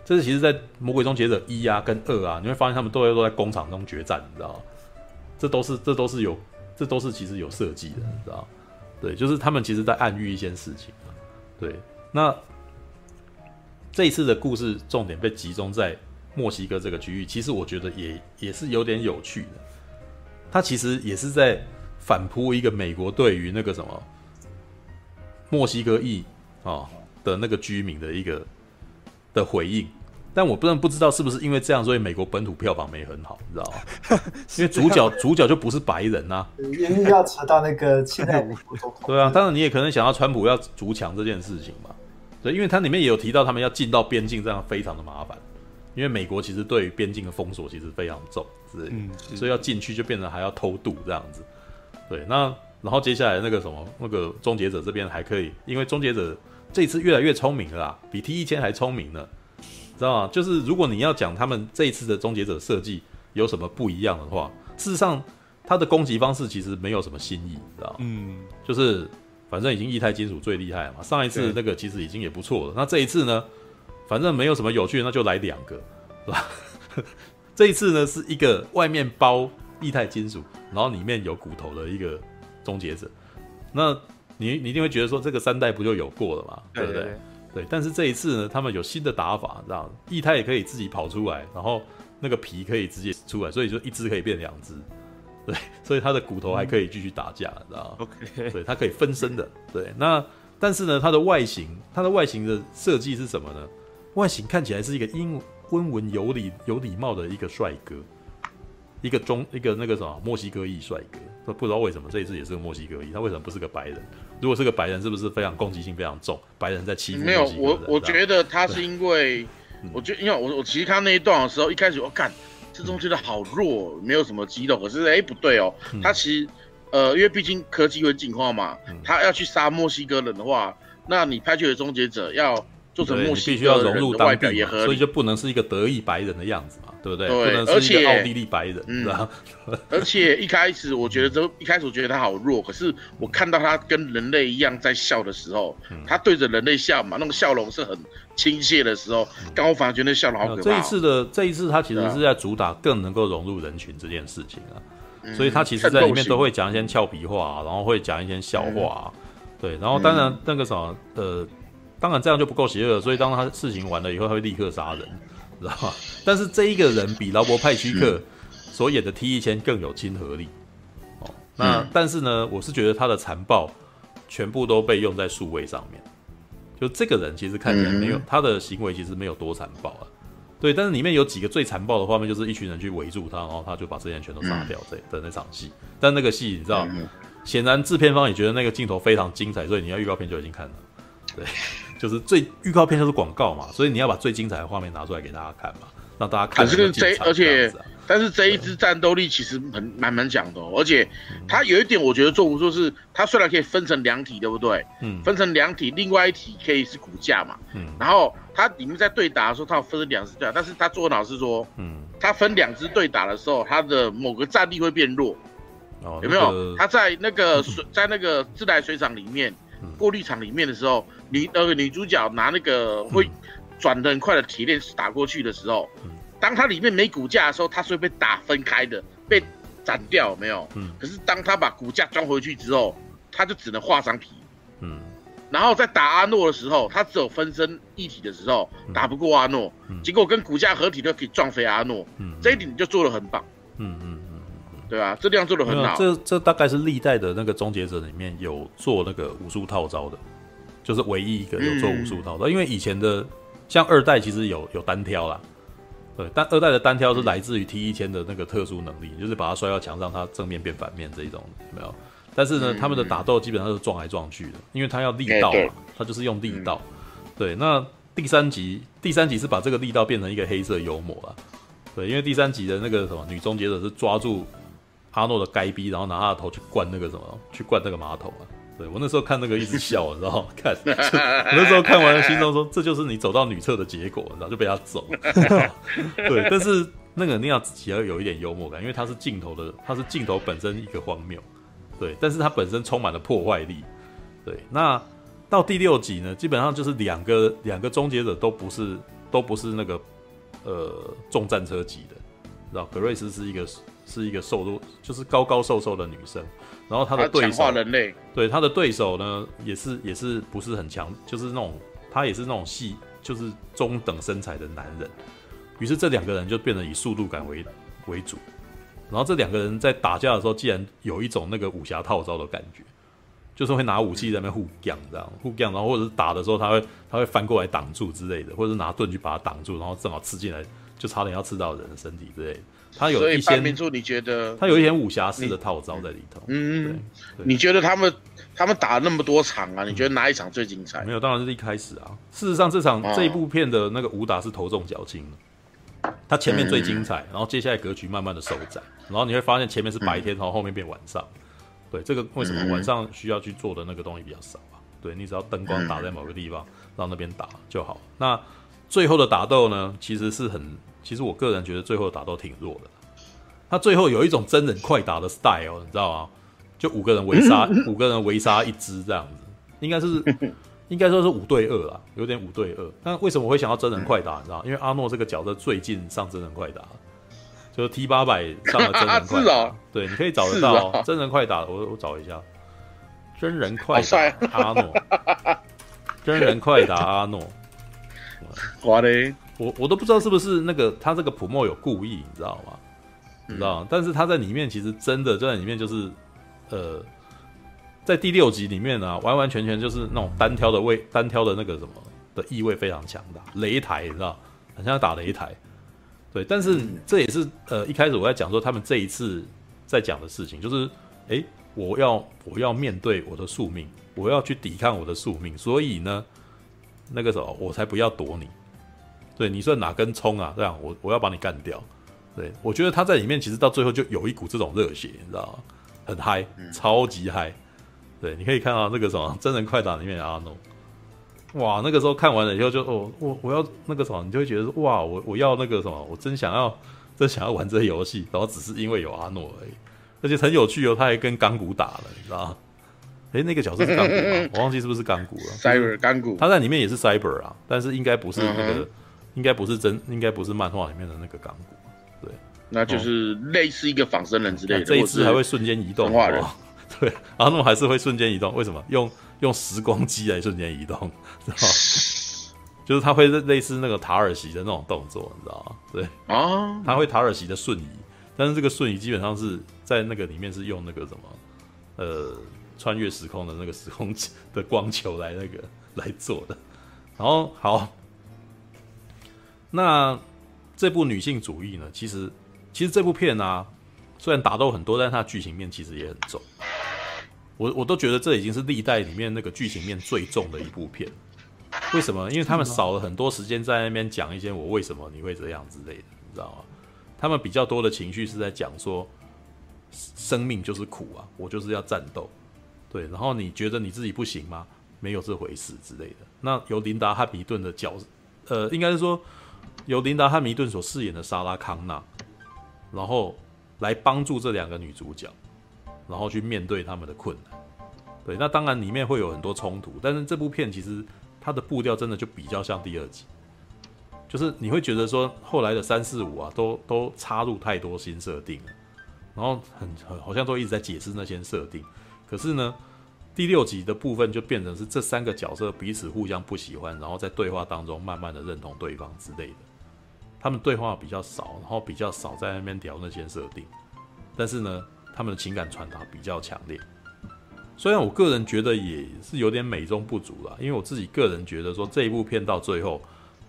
这是其实，在《魔鬼终结者》一啊跟二啊，你会发现他们都会都在工厂中决战，你知道吗？这都是这都是有，这都是其实有设计的，你知道？对，就是他们其实在暗喻一件事情。对，那这一次的故事重点被集中在墨西哥这个区域，其实我觉得也也是有点有趣的。他其实也是在反扑一个美国对于那个什么墨西哥裔啊的那个居民的一个的回应。但我不能不知道是不是因为这样，所以美国本土票房没很好，你知道吗？因为主角主角就不是白人呐、啊，一定要扯到那个现在 对啊，当然你也可能想要川普要逐强这件事情嘛。对，因为它里面也有提到他们要进到边境，这样非常的麻烦。因为美国其实对于边境的封锁其实非常重，是，嗯，所以要进去就变成还要偷渡这样子。对，那然后接下来那个什么，那个终结者这边还可以，因为终结者这一次越来越聪明了啦，比 T 一千还聪明呢，知道吗？就是如果你要讲他们这一次的终结者设计有什么不一样的话，事实上它的攻击方式其实没有什么新意，知道吗？嗯，就是反正已经液态金属最厉害了嘛，上一次那个其实已经也不错了，那这一次呢，反正没有什么有趣的，那就来两个，是吧？这一次呢是一个外面包液态金属，然后里面有骨头的一个终结者。那你你一定会觉得说，这个三代不就有过了嘛？对不对？对。但是这一次呢，他们有新的打法，这样液态也可以自己跑出来，然后那个皮可以直接出来，所以就一只可以变两只。对，所以它的骨头还可以继续打架，知道吗？OK。对，它可以分身的。对，那但是呢，它的外形，它的外形的设计是什么呢？外形看起来是一个英温文有礼、有礼貌的一个帅哥，一个中一个那个什么墨西哥裔帅哥。不不知道为什么这一次也是个墨西哥裔，他为什么不是个白人？如果是个白人，是不是非常攻击性非常重？白人在欺负？没有，我我觉得他是因为，我觉得因为我我其实看那一段的时候，一开始我看这种觉得好弱，没有什么肌肉。可是哎、欸、不对哦，他其实呃，因为毕竟科技会进化嘛，他要去杀墨西哥人的话，那你派去的终结者要。做成墨西哥人的外表也合理，所以就不能是一个得意白人的样子嘛，对不对？对，不能是一个奥地利白人，嗯。而且一开始我觉得这一开始我觉得他好弱，可是我看到他跟人类一样在笑的时候，嗯、他对着人类笑嘛，那个笑容是很亲切的时候，刚、嗯、我反而觉得那笑容好可怕。这一次的这一次他其实是在主打更能够融入人群这件事情啊，嗯、所以他其实在里面都会讲一些俏皮话，然后会讲一些笑话，嗯，对，然后当然那个什么呃。当然这样就不够邪恶，所以当他事情完了以后，他会立刻杀人，知道吧？但是这一个人比劳勃派屈克所演的 T 一千更有亲和力哦。那、嗯、但是呢，我是觉得他的残暴全部都被用在数位上面。就这个人其实看起来没有、嗯、他的行为其实没有多残暴啊。对，但是里面有几个最残暴的画面，就是一群人去围住他，然后他就把这些人全都杀掉。这的那场戏，但那个戏你知道，显然制片方也觉得那个镜头非常精彩，所以你要预告片就已经看了。对。就是最预告片就是广告嘛，所以你要把最精彩的画面拿出来给大家看嘛，让大家看。可是这而且，但是这一支战斗力其实很蛮蛮讲的，哦，而且它有一点我觉得做不错是，它虽然可以分成两体，对不对？嗯。分成两体，另外一体可以是骨架嘛。嗯。然后它里面在对打的时候，它有分成两支对打，但是它做的好是说，嗯，它分两支对打的时候，它的某个战力会变弱。哦。有没有？它在那个水，在那个自来水厂里面。过滤厂里面的时候，女呃女主角拿那个会转的很快的铁链打过去的时候，当它里面没骨架的时候，它是会被打分开的，被斩掉，有没有？嗯。可是当他把骨架装回去之后，他就只能画上皮。嗯。然后在打阿诺的时候，他只有分身一体的时候打不过阿诺，结果跟骨架合体都可以撞飞阿诺。嗯。这一点就做的很棒。嗯嗯。对啊，这地方做的很好。这这大概是历代的那个终结者里面有做那个武术套招的，就是唯一一个有做武术套招。嗯、因为以前的像二代其实有有单挑啦，对，但二代的单挑是来自于 T 一千的那个特殊能力，嗯、就是把它摔到墙上，它正面变反面这一种有没有？但是呢，嗯、他们的打斗基本上是撞来撞去的，因为他要力道嘛，他就是用力道。对，那第三集第三集是把这个力道变成一个黑色幽默了，对，因为第三集的那个什么女终结者是抓住。阿诺的该逼，然后拿他的头去灌那个什么，去灌那个马桶啊！对，我那时候看那个一直 笑，你知道吗？看，我那时候看完心中说，这就是你走到女厕的结果，然后就被他走。对，但是那个你要自己要有一点幽默感，因为它是镜头的，它是镜头本身一个荒谬。对，但是它本身充满了破坏力。对，那到第六集呢，基本上就是两个两个终结者都不是都不是那个呃重战车级的，知道格瑞斯是一个。是一个瘦弱，就是高高瘦瘦的女生，然后她的对手，对她的对手呢，也是也是不是很强，就是那种她也是那种细，就是中等身材的男人。于是这两个人就变得以速度感为为主，然后这两个人在打架的时候，竟然有一种那个武侠套招的感觉，就是会拿武器在那边互杠这样互杠，然后或者是打的时候他会他会翻过来挡住之类的，或者是拿盾去把它挡住，然后正好刺进来，就差点要刺到人的身体之类的。他有一些，你觉得他有一点武侠式的套招在里头？嗯，你觉得他们他们打了那么多场啊？你觉得哪一场最精彩？没有，当然是一开始啊。事实上，这场这一部片的那个武打是头重脚轻的，他前面最精彩，然后接下来格局慢慢的收窄，然后你会发现前面是白天，然后后面变晚上。对，这个为什么晚上需要去做的那个东西比较少啊？对，你只要灯光打在某个地方，让那边打就好。那最后的打斗呢，其实是很，其实我个人觉得最后打都挺弱的。他最后有一种真人快打的 style，你知道吗？就五个人围杀，五个人围杀一只这样子，应该是 应该说是五对二啦，有点五对二。那为什么我会想到真人快打？你知道吗？因为阿诺这个角色最近上真人快打。就是 T 八百上了真人 快打，哦、对，你可以找得到、哦、真人快打。我我找一下，真人快打阿诺，真人快打阿诺。我嘞，我我都不知道是不是那个他这个普莫有故意，你知道吗？你知道吗？但是他在里面其实真的就在里面就是，呃，在第六集里面呢、啊，完完全全就是那种单挑的味，单挑的那个什么的意味非常强大，擂台，你知道，很像打擂台。对，但是这也是呃一开始我在讲说他们这一次在讲的事情，就是哎，我要我要面对我的宿命，我要去抵抗我的宿命，所以呢，那个时候我才不要躲你。对，你算哪根葱啊？这样我我要把你干掉。对，我觉得他在里面其实到最后就有一股这种热血，你知道吗？很嗨，超级嗨。对，你可以看到那个什么真人快打里面的阿诺。哇，那个时候看完了以后就哦，我我要那个什么，你就会觉得说哇，我我要那个什么，我真想要真想要玩这个游戏，然后只是因为有阿诺而已，而且很有趣哦，他还跟钢骨打了，你知道吗？诶，那个角色是钢骨吗？我忘记是不是钢骨了。Cyber 钢骨，他在里面也是 Cyber 啊，但是应该不是那个，应该不是真，应该不是漫画里面的那个钢骨，对，那就是类似一个仿生人之类的。这一只还会瞬间移动，哦、对，阿诺还是会瞬间移动，为什么？用用时光机来瞬间移动。就是他会类似那个塔尔席的那种动作，你知道吗？对啊，他会塔尔席的瞬移，但是这个瞬移基本上是在那个里面是用那个什么呃穿越时空的那个时空 的光球来那个来做的。然后好，那这部女性主义呢？其实其实这部片啊，虽然打斗很多，但是它剧情面其实也很重。我我都觉得这已经是历代里面那个剧情面最重的一部片。为什么？因为他们少了很多时间在那边讲一些我为什么你会这样之类的，你知道吗？他们比较多的情绪是在讲说，生命就是苦啊，我就是要战斗，对。然后你觉得你自己不行吗？没有这回事之类的。那由琳达·汉密顿的角，呃，应该是说由琳达·汉密顿所饰演的莎拉·康纳，然后来帮助这两个女主角，然后去面对他们的困难。对，那当然里面会有很多冲突，但是这部片其实。它的步调真的就比较像第二集，就是你会觉得说后来的三四五啊，都都插入太多新设定了，然后很很好像都一直在解释那些设定。可是呢，第六集的部分就变成是这三个角色彼此互相不喜欢，然后在对话当中慢慢的认同对方之类的。他们对话比较少，然后比较少在那边聊那些设定，但是呢，他们的情感传达比较强烈。虽然我个人觉得也是有点美中不足啦，因为我自己个人觉得说这一部片到最后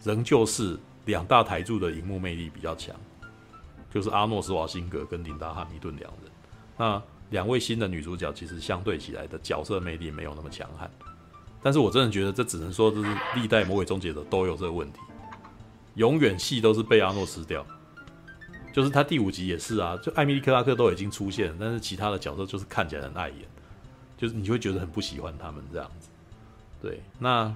仍旧是两大台柱的荧幕魅力比较强，就是阿诺·斯瓦辛格跟琳达·汉密顿两人。那两位新的女主角其实相对起来的角色魅力没有那么强悍，但是我真的觉得这只能说这是历代魔鬼终结者都有这个问题，永远戏都是被阿诺吃掉。就是他第五集也是啊，就艾米丽·克拉克都已经出现，但是其他的角色就是看起来很碍眼。就是你会觉得很不喜欢他们这样子，对。那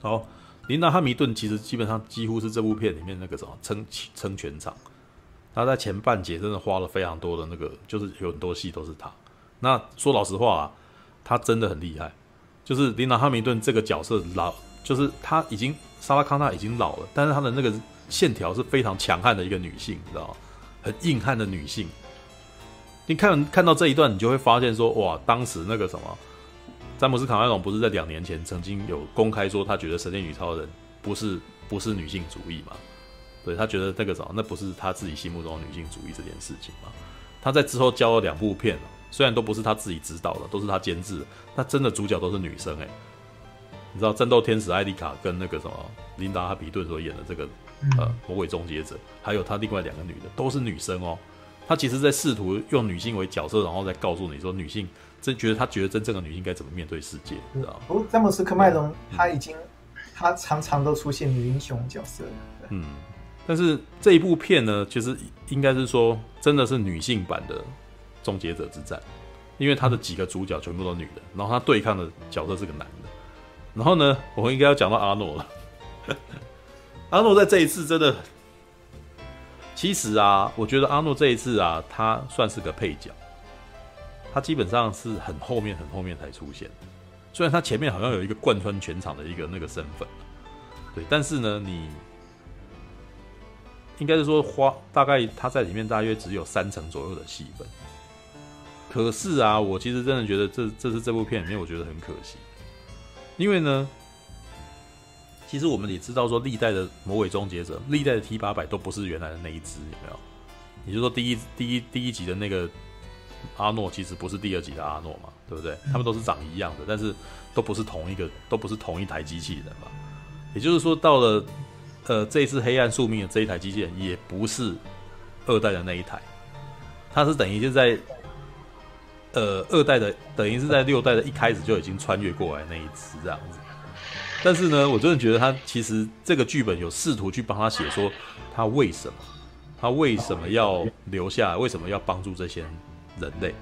好，琳达·汉密顿其实基本上几乎是这部片里面那个什么撑撑全场。他在前半节真的花了非常多的那个，就是有很多戏都是他。那说老实话啊，他真的很厉害。就是琳达·哈密顿这个角色老，就是他已经莎拉·康纳已经老了，但是他的那个线条是非常强悍的一个女性，你知道吗？很硬汉的女性。你看看到这一段，你就会发现说，哇，当时那个什么，詹姆斯卡麦隆不是在两年前曾经有公开说，他觉得《神殿女超人》不是不是女性主义嘛？对，他觉得那个什么，那不是他自己心目中的女性主义这件事情嘛？他在之后交了两部片，虽然都不是他自己指导的，都是他监制，那真的主角都是女生哎、欸。你知道《战斗天使艾丽卡》跟那个什么琳达·哈比顿所演的这个呃魔鬼终结者，还有他另外两个女的都是女生哦。他其实在试图用女性为角色，然后再告诉你说，女性真觉得她觉得真正的女性该怎么面对世界，知道吗？哦，詹姆斯·科麦隆他已经，他常常都出现女英雄角色。嗯，但是这一部片呢，其实应该是说，真的是女性版的终结者之战。因为他的几个主角全部都女的，然后他对抗的角色是个男的。然后呢，我们应该要讲到阿诺了。阿诺在这一次真的，其实啊，我觉得阿诺这一次啊，他算是个配角，他基本上是很后面、很后面才出现。虽然他前面好像有一个贯穿全场的一个那个身份，对，但是呢，你应该是说花大概他在里面大约只有三成左右的戏份。可是啊，我其实真的觉得这这是这部片里面我觉得很可惜，因为呢，其实我们也知道说历代的魔鬼终结者，历代的 T 八百都不是原来的那一只，有没有？也就是说第一第一第一集的那个阿诺其实不是第二集的阿诺嘛，对不对？他们都是长一样的，但是都不是同一个，都不是同一台机器人嘛。也就是说，到了呃这次黑暗宿命的这一台机器人，也不是二代的那一台，它是等于就在。呃，二代的等于是在六代的一开始就已经穿越过来那一只这样子，但是呢，我真的觉得他其实这个剧本有试图去帮他写说他为什么，他为什么要留下来，为什么要帮助这些人类。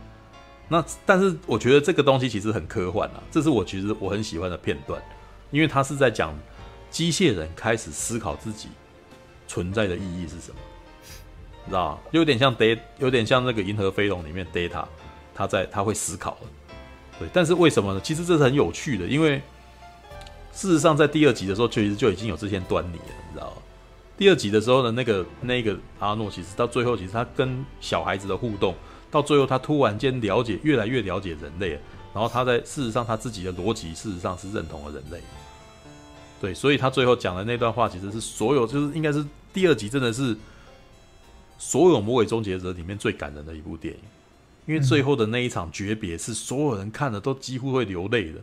那但是我觉得这个东西其实很科幻啊，这是我其实我很喜欢的片段，因为他是在讲机械人开始思考自己存在的意义是什么，你知道？有点像 Data，有点像那个银河飞龙里面 Data。他在他会思考了，对，但是为什么呢？其实这是很有趣的，因为事实上在第二集的时候，其实就已经有这些端倪了，你知道吗？第二集的时候呢，那个那个阿诺，其实到最后，其实他跟小孩子的互动，到最后他突然间了解，越来越了解人类，然后他在事实上他自己的逻辑，事实上是认同了人类，对，所以他最后讲的那段话，其实是所有就是应该是第二集真的是所有魔鬼终结者里面最感人的一部电影。因为最后的那一场诀别是所有人看了都几乎会流泪的。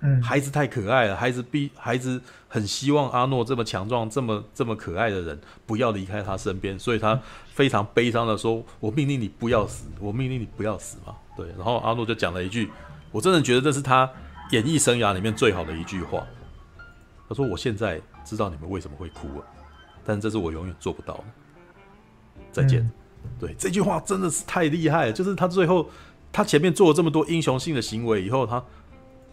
嗯，孩子太可爱了，孩子逼孩子很希望阿诺这么强壮、这么这么可爱的人不要离开他身边，所以他非常悲伤的说：“我命令你不要死，我命令你不要死嘛。”对，然后阿诺就讲了一句，我真的觉得这是他演艺生涯里面最好的一句话。他说：“我现在知道你们为什么会哭了，但这是我永远做不到的。”再见。嗯对，这句话真的是太厉害了，就是他最后他前面做了这么多英雄性的行为以后，他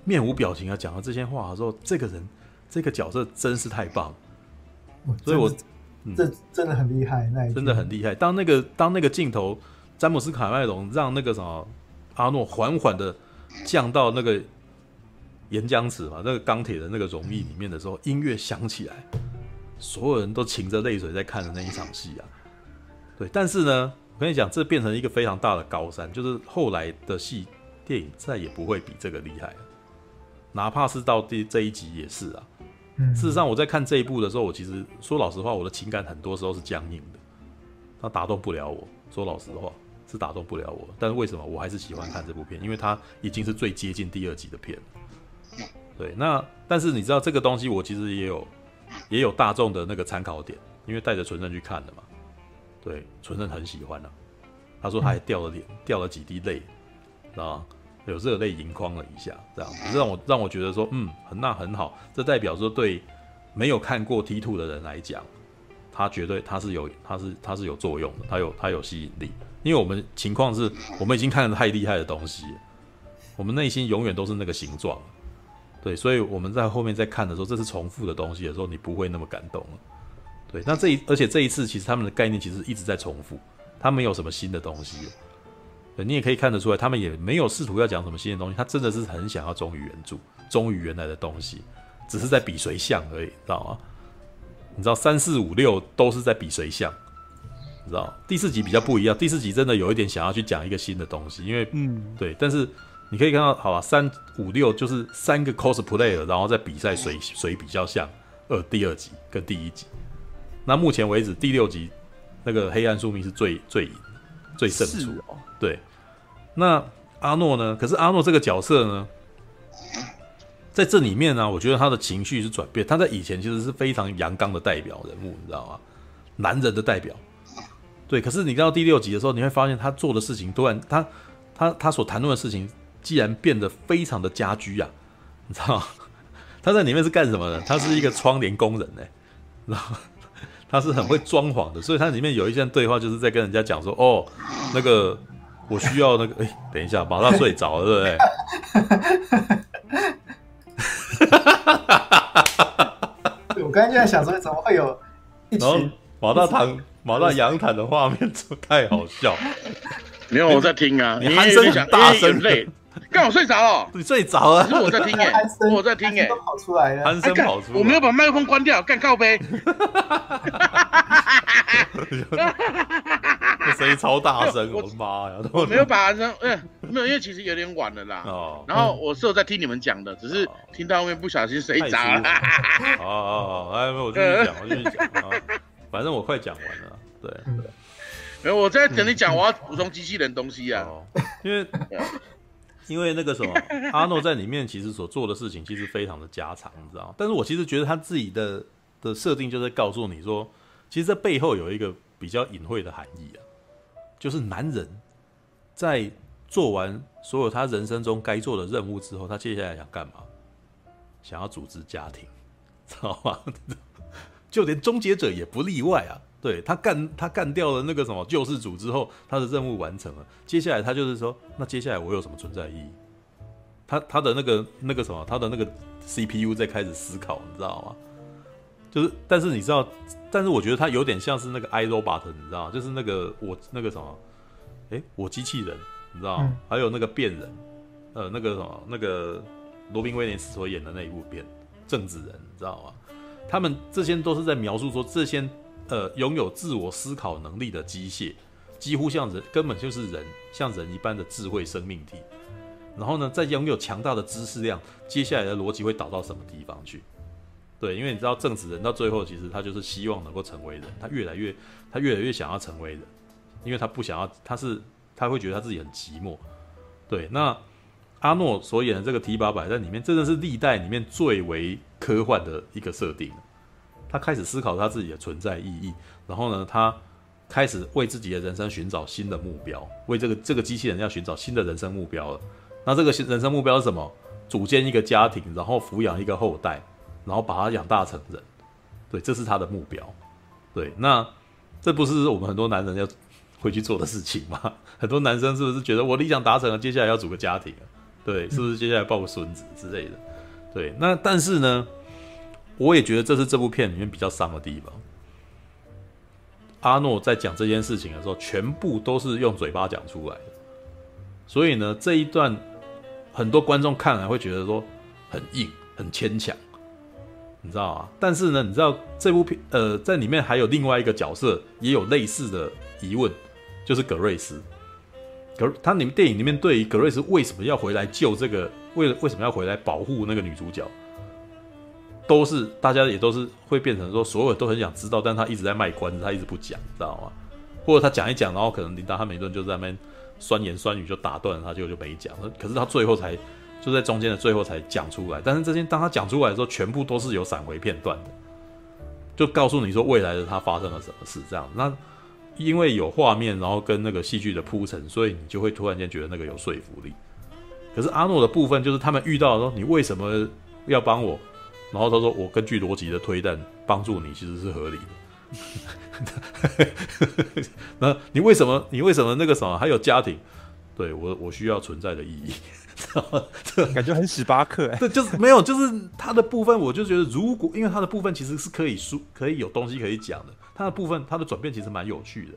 面无表情啊讲了这些话的时候，这个人这个角色真是太棒了，所以我这、嗯、真的很厉害，那真的很厉害。当那个当那个镜头，詹姆斯卡麦隆让那个什么阿诺缓缓的降到那个岩浆池嘛，那个钢铁的那个溶液里面的时候，音乐响起来，所有人都噙着泪水在看的那一场戏啊。对，但是呢，我跟你讲，这变成一个非常大的高山，就是后来的戏电影再也不会比这个厉害了，哪怕是到第这一集也是啊。事实上，我在看这一部的时候，我其实说老实话，我的情感很多时候是僵硬的，它打动不了我。说老实话，是打动不了我。但是为什么我还是喜欢看这部片？因为它已经是最接近第二集的片了。对，那但是你知道这个东西，我其实也有也有大众的那个参考点，因为带着纯正去看的嘛。对，纯正很喜欢啊。他说他还掉了脸，掉了几滴泪，啊，有热泪盈眶了一下，这样子让我让我觉得说，嗯，很那很好。这代表说对没有看过 T Two 的人来讲，他绝对他是有他是他是有作用的，他有他有吸引力。因为我们情况是我们已经看了太厉害的东西，我们内心永远都是那个形状。对，所以我们在后面在看的时候，这是重复的东西的时候，你不会那么感动了。对，那这一而且这一次其实他们的概念其实一直在重复，他没有什么新的东西。对，你也可以看得出来，他们也没有试图要讲什么新的东西，他真的是很想要忠于原著，忠于原来的东西，只是在比谁像而已，知道吗？你知道三四五六都是在比谁像，你知道？第四集比较不一样，第四集真的有一点想要去讲一个新的东西，因为嗯，对，但是你可以看到，好吧，三五六就是三个 cosplayer，然后在比赛谁谁比较像，呃，第二集跟第一集。那目前为止，第六集那个黑暗宿命是最最赢、最胜出。哦。对，那阿诺呢？可是阿诺这个角色呢，在这里面呢、啊，我觉得他的情绪是转变。他在以前其实是非常阳刚的代表人物，你知道吗？男人的代表。对，可是你到第六集的时候，你会发现他做的事情突然，他他他所谈论的事情，既然变得非常的家居啊，你知道吗？他在里面是干什么的？他是一个窗帘工人呢、欸，知道吗？他是很会装潢的，所以他里面有一段对话，就是在跟人家讲说：“哦，那个我需要那个，哎，等一下，马上 睡着了，对不对？我刚才就在想说，怎么会有一群马大躺马大仰躺的画面，太好笑。没有我在听啊，你鼾声很大声，累。刚好睡着了，你睡着了，是我在听耶，我在听耶，都跑出来了，鼾声跑出来，我没有把麦克风关掉，干靠背，这 声音超大声，我的妈呀！我没有把鼾声，嗯，没有，因为其实有点晚了啦。哦，然后我是有在听你们讲的，只是听到后面不小心睡着 了。哦哦哦，哎，我继续讲，我继续讲，反正我快讲完了，对，没有，我在等你讲，我要补充机器人东西啊，因为。因为那个什么，阿诺在里面其实所做的事情其实非常的家常，你知道？但是我其实觉得他自己的的设定就在告诉你说，其实这背后有一个比较隐晦的含义啊，就是男人在做完所有他人生中该做的任务之后，他接下来想干嘛？想要组织家庭，知道吗？就连终结者也不例外啊。对，他干他干掉了那个什么救世主之后，他的任务完成了。接下来他就是说，那接下来我有什么存在意义？他他的那个那个什么，他的那个 CPU 在开始思考，你知道吗？就是，但是你知道，但是我觉得他有点像是那个 iRobot，你知道吗？就是那个我那个什么，哎，我机器人，你知道吗？嗯、还有那个变人，呃，那个什么，那个罗宾威廉斯所演的那一部片《政治人》，你知道吗？他们这些都是在描述说这些。呃，拥有自我思考能力的机械，几乎像人，根本就是人，像人一般的智慧生命体。然后呢，再拥有强大的知识量，接下来的逻辑会导到什么地方去？对，因为你知道，正子人到最后，其实他就是希望能够成为人，他越来越，他越来越想要成为人，因为他不想要，他是他会觉得他自己很寂寞。对，那阿诺所演的这个提拔摆在里面，真的是历代里面最为科幻的一个设定。他开始思考他自己的存在意义，然后呢，他开始为自己的人生寻找新的目标，为这个这个机器人要寻找新的人生目标了。那这个人生目标是什么？组建一个家庭，然后抚养一个后代，然后把他养大成人。对，这是他的目标。对，那这不是我们很多男人要会去做的事情吗？很多男生是不是觉得我理想达成了，接下来要组个家庭？对，是不是接下来抱个孙子之类的？对，那但是呢？我也觉得这是这部片里面比较伤的地方。阿诺在讲这件事情的时候，全部都是用嘴巴讲出来的，所以呢，这一段很多观众看来会觉得说很硬、很牵强，你知道吗？但是呢，你知道这部片呃，在里面还有另外一个角色也有类似的疑问，就是葛瑞斯。可他里面电影里面对于葛瑞斯为什么要回来救这个，为了为什么要回来保护那个女主角？都是大家也都是会变成说，所有都很想知道，但他一直在卖关子，他一直不讲，知道吗？或者他讲一讲，然后可能琳达他每顿就在那边酸言酸语就打断他，结果就没讲。可是他最后才就在中间的最后才讲出来。但是这些当他讲出来的时候，全部都是有闪回片段的，就告诉你说未来的他发生了什么事。这样，那因为有画面，然后跟那个戏剧的铺陈，所以你就会突然间觉得那个有说服力。可是阿诺的部分就是他们遇到的时候，你为什么要帮我？然后他说：“我根据逻辑的推断，帮助你其实是合理的。那你为什么？你为什么那个什么还有家庭？对我，我需要存在的意义，感觉很史巴克。哎对，就是没有，就是他的部分，我就觉得，如果因为他的部分其实是可以说可以有东西可以讲的，他的部分他的转变其实蛮有趣的。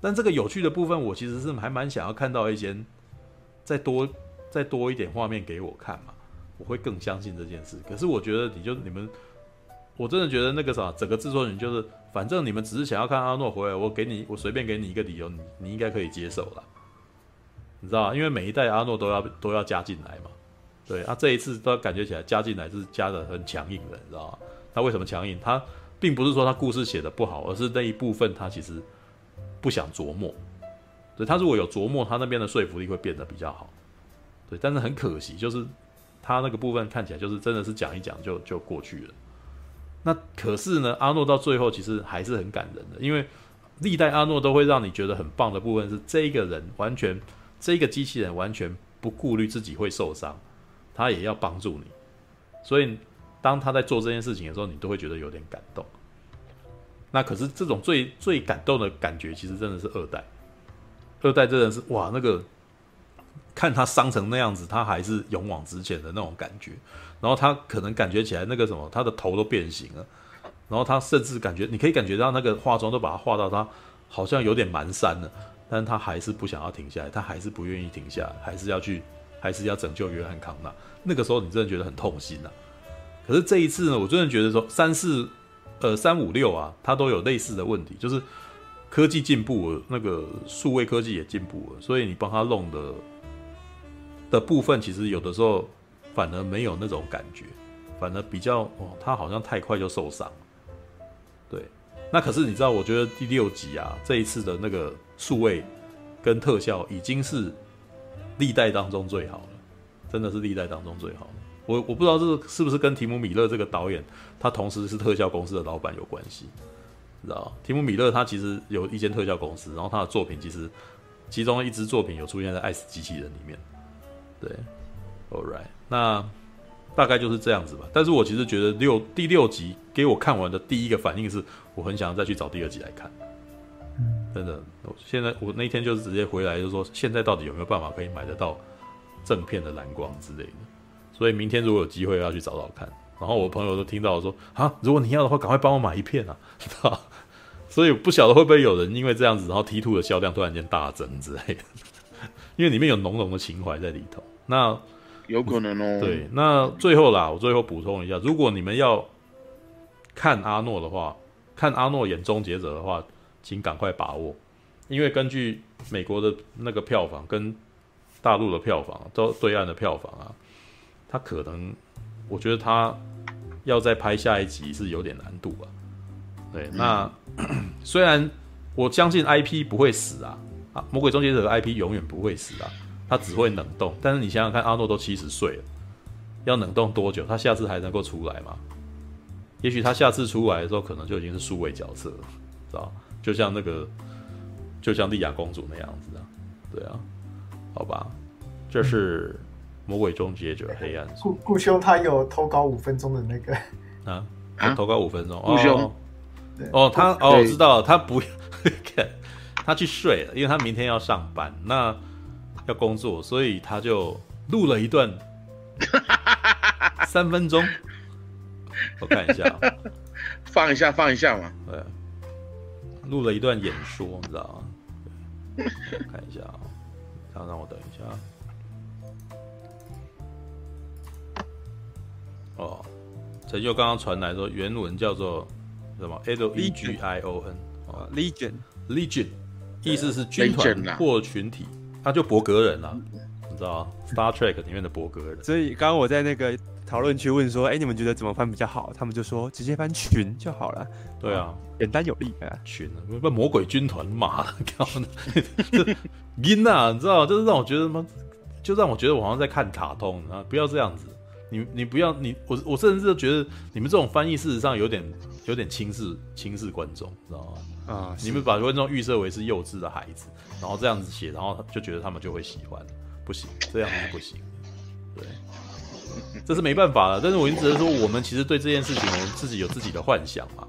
但这个有趣的部分，我其实是还蛮想要看到一些再多再多一点画面给我看嘛。”我会更相信这件事，可是我觉得你就你们，我真的觉得那个啥，整个制作人就是，反正你们只是想要看阿诺回来，我给你，我随便给你一个理由，你你应该可以接受了，你知道，因为每一代阿诺都要都要加进来嘛，对，啊、这一次都感觉起来加进来是加的很强硬的，你知道吗？他为什么强硬？他并不是说他故事写的不好，而是那一部分他其实不想琢磨，对，他如果有琢磨，他那边的说服力会变得比较好，对，但是很可惜就是。他那个部分看起来就是真的是讲一讲就就过去了，那可是呢，阿诺到最后其实还是很感人的，因为历代阿诺都会让你觉得很棒的部分是这个人完全这个机器人完全不顾虑自己会受伤，他也要帮助你，所以当他在做这件事情的时候，你都会觉得有点感动。那可是这种最最感动的感觉，其实真的是二代，二代真的是哇，那个看他伤成那样子，他还是勇往直前的那种感觉。然后他可能感觉起来那个什么，他的头都变形了。然后他甚至感觉，你可以感觉到那个化妆都把他化到他好像有点蛮山了，但他还是不想要停下来，他还是不愿意停下来，还是要去，还是要拯救约翰康纳。那个时候你真的觉得很痛心呐。可是这一次呢，我真的觉得说三四呃三五六啊，他都有类似的问题，就是科技进步了，那个数位科技也进步了，所以你帮他弄的的部分，其实有的时候反而没有那种感觉，反而比较哦，他好像太快就受伤。对，那可是你知道，我觉得第六集啊，这一次的那个数位跟特效已经是历代当中最好了，真的是历代当中最好了。我我不知道这是不是跟提姆米勒这个导演，他同时是特效公司的老板有关系，知道提姆米勒他其实有一间特效公司，然后他的作品其实其中一支作品有出现在《爱死机器人》里面。对，All right，那。大概就是这样子吧，但是我其实觉得六第六集给我看完的第一个反应是，我很想要再去找第二集来看。真的，我现在我那天就是直接回来就说，现在到底有没有办法可以买得到正片的蓝光之类的？所以明天如果有机会要去找找看。然后我朋友都听到我说啊，如果你要的话，赶快帮我买一片啊？所以不晓得会不会有人因为这样子，然后 T Two 的销量突然间大增之类的，因为里面有浓浓的情怀在里头。那。有可能哦。对，那最后啦，我最后补充一下，如果你们要看阿诺的话，看阿诺演终结者的话，请赶快把握，因为根据美国的那个票房跟大陆的票房，都对岸的票房啊，他可能，我觉得他要再拍下一集是有点难度啊。对，那、嗯、虽然我相信 IP 不会死啊，啊，魔鬼终结者的 IP 永远不会死啊。他只会冷冻，但是你想想看，阿诺都七十岁了，要冷冻多久？他下次还能够出来吗？也许他下次出来的时候，可能就已经是数位角色了，知道？就像那个，就像莉亚公主那样子啊，对啊，好吧，这是魔鬼终结者黑暗。顾顾兄他有投稿五分钟的那个啊，投稿五分钟，顾兄，哦，哦，他哦，我知道了，他不要，他去睡了，因为他明天要上班。那。要工作，所以他就录了一段三分钟，我看一下，放一下，放一下嘛。对，录了一段演说，你知道吗？看一下啊，让让我等一下。哦，陈秀刚刚传来说，原文叫做什么？L E G I O N 啊，Legion，Legion，意思是军团或群体。他就博格人啊，你知道吗？Star Trek 里面的博格人。所以刚刚我在那个讨论区问说：“哎、欸，你们觉得怎么翻比较好？”他们就说：“直接翻群就好了。”对啊，简单有力啊，群不 魔鬼军团嘛，搞的这音啊，你知道，就是让我觉得吗？就让我觉得我好像在看卡通啊！不要这样子，你你不要你我我甚至都觉得你们这种翻译事实上有点有点轻视轻视观众，知道吗？啊！你们把观众预设为是幼稚的孩子，然后这样子写，然后就觉得他们就会喜欢，不行，这样子不行。对，这是没办法了。但是我一直说，我们其实对这件事情，我们自己有自己的幻想嘛。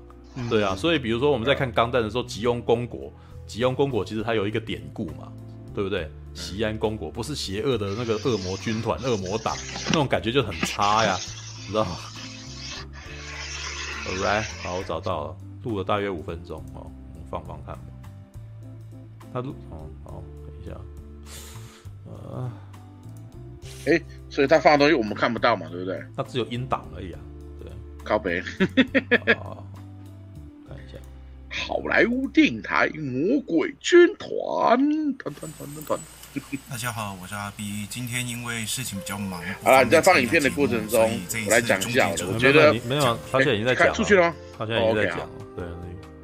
对啊，所以比如说我们在看《钢弹》的时候，吉翁公国，吉翁公国其实它有一个典故嘛，对不对？锡安公国不是邪恶的那个恶魔军团、恶魔党，那种感觉就很差呀，你知道吗？Alright，好，我找到了，录了大约五分钟哦。放放看吧，他录哦，好，等一下，呃，哎、欸，所以他放的东西我们看不到嘛，对不对？他只有音档而已啊，对，靠北，好，看一下，好莱坞电影台魔鬼军团，团团团团团。大家好，我是阿 B。今天因为事情比较忙，好了，你在放影片的过程中，我来讲一下。我觉得没有，他现在已经在讲，出去了吗？他现在已经在讲，对。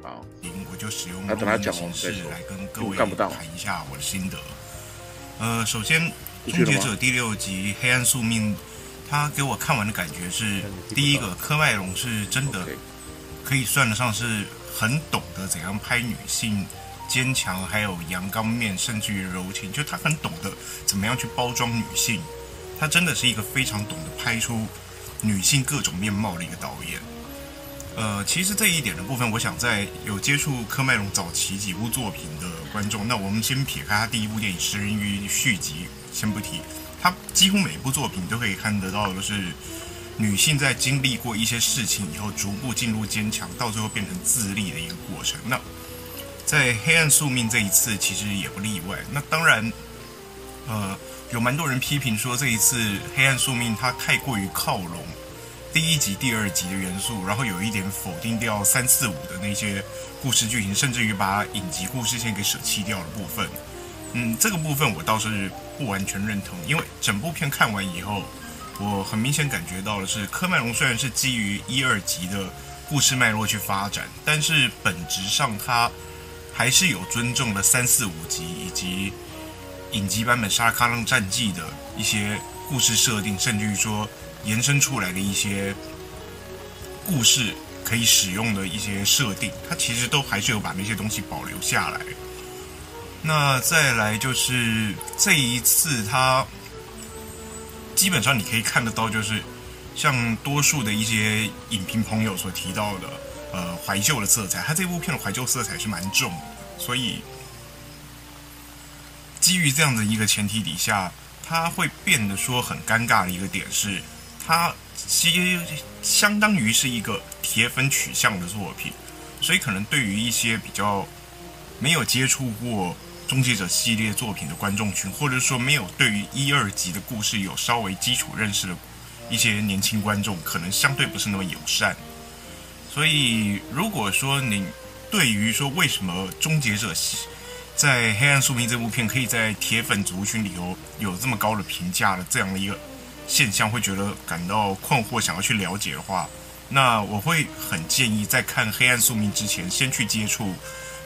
好，我就使用录音的形式来跟各位谈一下我的心得。呃，首先，《终结者》第六集《黑暗宿命》，他给我看完的感觉是：第一个，科麦隆是真的可以算得上是很懂得怎样拍女性坚强，还有阳刚面，甚至于柔情，就他很懂得怎么样去包装女性。他真的是一个非常懂得拍出女性各种面貌的一个导演。呃，其实这一点的部分，我想在有接触科麦隆早期几部作品的观众，那我们先撇开他第一部电影《食人鱼》续集先不提，他几乎每一部作品都可以看得到的是女性在经历过一些事情以后，逐步进入坚强，到最后变成自立的一个过程。那在《黑暗宿命》这一次，其实也不例外。那当然，呃，有蛮多人批评说这一次《黑暗宿命》它太过于靠拢。第一集、第二集的元素，然后有一点否定掉三四五的那些故事剧情，甚至于把影集故事线给舍弃掉的部分。嗯，这个部分我倒是不完全认同，因为整部片看完以后，我很明显感觉到的是，科麦隆虽然是基于一二集的故事脉络去发展，但是本质上它还是有尊重了三四五集以及影集版本《沙卡浪战记》的一些故事设定，甚至于说。延伸出来的一些故事可以使用的一些设定，它其实都还是有把那些东西保留下来。那再来就是这一次，它基本上你可以看得到，就是像多数的一些影评朋友所提到的，呃，怀旧的色彩，它这部片的怀旧色彩是蛮重的。所以基于这样的一个前提底下，它会变得说很尴尬的一个点是。它其实相当于是一个铁粉取向的作品，所以可能对于一些比较没有接触过《终结者》系列作品的观众群，或者说没有对于一二集的故事有稍微基础认识的一些年轻观众，可能相对不是那么友善。所以，如果说你对于说为什么《终结者》在《黑暗宿命》这部片可以在铁粉族群里头有这么高的评价的这样的一个。现象会觉得感到困惑，想要去了解的话，那我会很建议在看《黑暗宿命》之前，先去接触《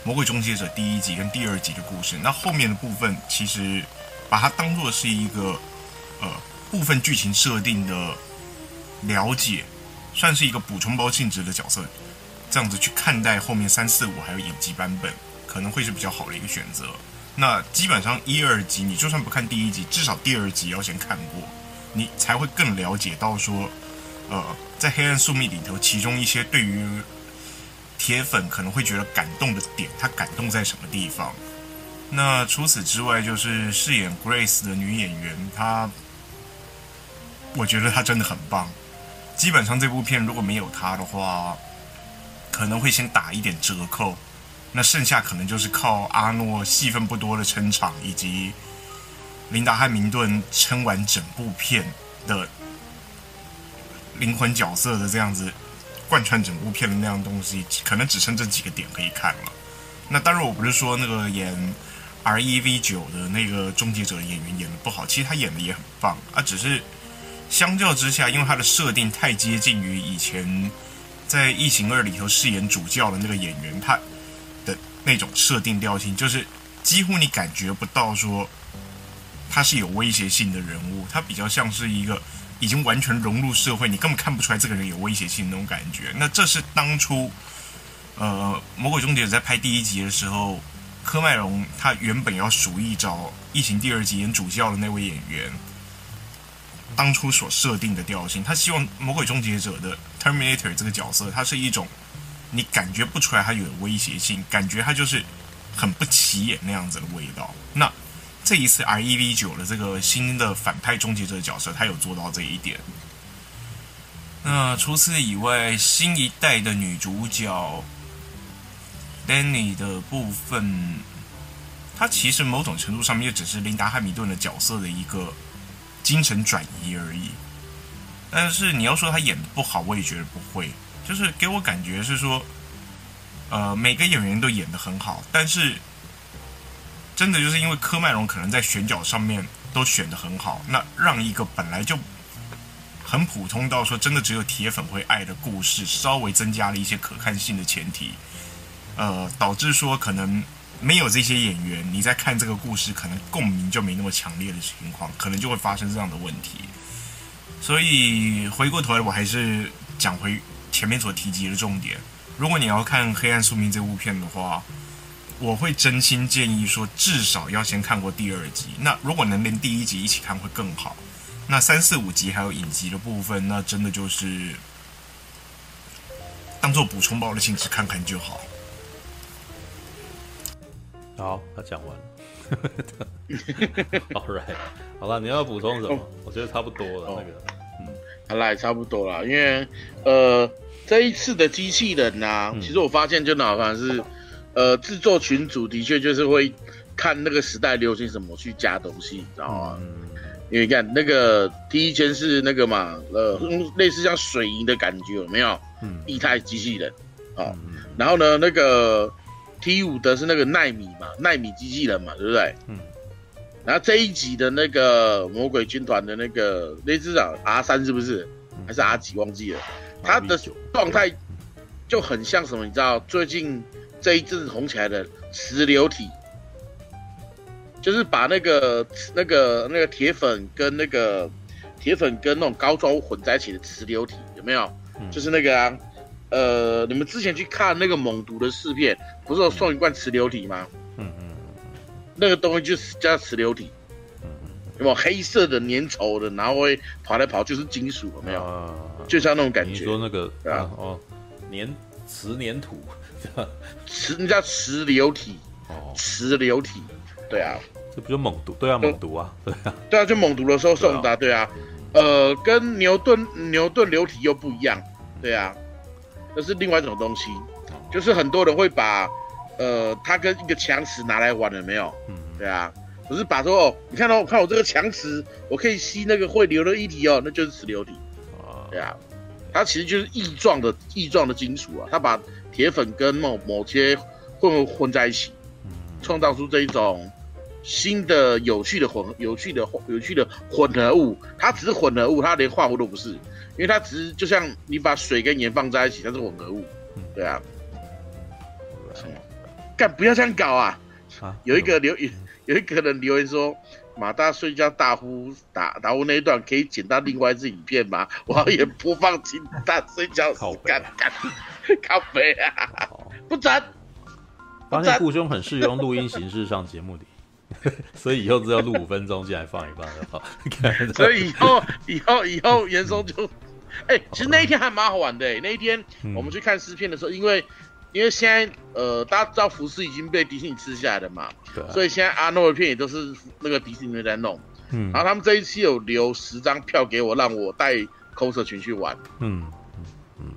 魔鬼终结者》第一集跟第二集的故事。那后面的部分，其实把它当做是一个呃部分剧情设定的了解，算是一个补充包性质的角色，这样子去看待后面三四五还有影集版本，可能会是比较好的一个选择。那基本上一二集，你就算不看第一集，至少第二集要先看过。你才会更了解到说，呃，在《黑暗宿命》里头，其中一些对于铁粉可能会觉得感动的点，它感动在什么地方？那除此之外，就是饰演 Grace 的女演员，她，我觉得她真的很棒。基本上这部片如果没有他的话，可能会先打一点折扣。那剩下可能就是靠阿诺戏份不多的撑场，以及。琳达·汉明顿撑完整部片的灵魂角色的这样子贯穿整部片的那样东西，可能只剩这几个点可以看了。那当然，我不是说那个演 REV 九的那个终结者演员演的不好，其实他演的也很棒啊。只是相较之下，因为他的设定太接近于以前在《异形二》里头饰演主教的那个演员，他的那种设定调性，就是几乎你感觉不到说。他是有威胁性的人物，他比较像是一个已经完全融入社会，你根本看不出来这个人有威胁性那种感觉。那这是当初，呃，《魔鬼终结者》在拍第一集的时候，科麦隆他原本要鼠疫找《异形》第二集演主教的那位演员，当初所设定的调性。他希望《魔鬼终结者》的 Terminator 这个角色，他是一种你感觉不出来他有威胁性，感觉他就是很不起眼那样子的味道。那这一次 REV 九的这个新的反派终结者角色，他有做到这一点。那除此以外，新一代的女主角 Danny 的部分，她其实某种程度上面也只是琳达汉密顿的角色的一个精神转移而已。但是你要说他演的不好，我也觉得不会。就是给我感觉是说，呃，每个演员都演得很好，但是。真的就是因为柯麦隆可能在选角上面都选得很好，那让一个本来就很普通到说真的只有铁粉会爱的故事，稍微增加了一些可看性的前提，呃，导致说可能没有这些演员，你在看这个故事可能共鸣就没那么强烈的情况，可能就会发生这样的问题。所以回过头来，我还是讲回前面所提及的重点，如果你要看《黑暗宿命》这部片的话。我会真心建议说，至少要先看过第二集。那如果能连第一集一起看会更好。那三四五集还有影集的部分，那真的就是当做补充包的形式看看就好。好，他讲完了。All right，好了，你要补充什么？Oh, 我觉得差不多了。Oh, 那个，嗯，好啦，差不多了。因为呃，这一次的机器人呢、其实我发现就哪怕是呃制作群组的确就是会看那个时代流行什么去加东西，你知道吗？嗯、因为你看那个第一间是那个嘛，呃，类似像水银的感觉，有没有？嗯，液态机器人。好、嗯，然后呢，那个。T 五的是那个奈米嘛，奈米机器人嘛，对不对？嗯。然后这一集的那个魔鬼军团的那个雷之长 R 三是不是？还是 R 几忘记了？他的状态就很像什么？你知道最近这一阵子红起来的磁流体，就是把那个那个那个铁粉跟那个铁粉跟那种高装物混在一起的磁流体，有没有？就是那个啊。呃，你们之前去看那个猛毒的试片，不是有送一罐磁流体吗？嗯嗯，那个东西就是叫磁流体，嗯嗯，有没有黑色的粘稠的，然后会跑来跑，就是金属，有没有？啊，就像那种感觉。你说那个啊哦，粘磁粘土，磁那叫磁流体哦，磁流体，对啊，这不就猛毒？对啊，猛毒啊，对啊，对啊，就猛毒的时候送的，对啊，呃，跟牛顿牛顿流体又不一样，对啊。这是另外一种东西，就是很多人会把，呃，它跟一个强磁拿来玩了没有？嗯，对啊，不是把说哦，你看到、哦、我看我这个强磁，我可以吸那个会流的液体哦，那就是磁流体。啊，对啊，它其实就是异状的异状的金属啊，它把铁粉跟某某些混混在一起，创造出这一种新的有趣的混有趣的有趣的混合物，它只是混合物，它连化合物都不是。因为它只是就像你把水跟盐放在一起，它是混合物，对啊。干不要这样搞啊！啊有一个留言，有一个人留言说，马大睡觉大呼打打呼那一段可以剪到另外一支影片吗？我要也播放清大睡觉时干干咖啡啊！不准！发现顾兄很适用录音形式上节目里。所以以后只要录五分钟进来放一放就好。所以以后以后以后严嵩就，哎、欸，其实那一天还蛮好玩的、欸。那一天我们去看试片的时候，因为因为现在呃大家知道福斯已经被迪士尼吃下来了嘛，对，所以现在阿诺的片也都是那个迪士尼在弄。嗯，然后他们这一期有留十张票给我，让我带 coser 群去玩。嗯。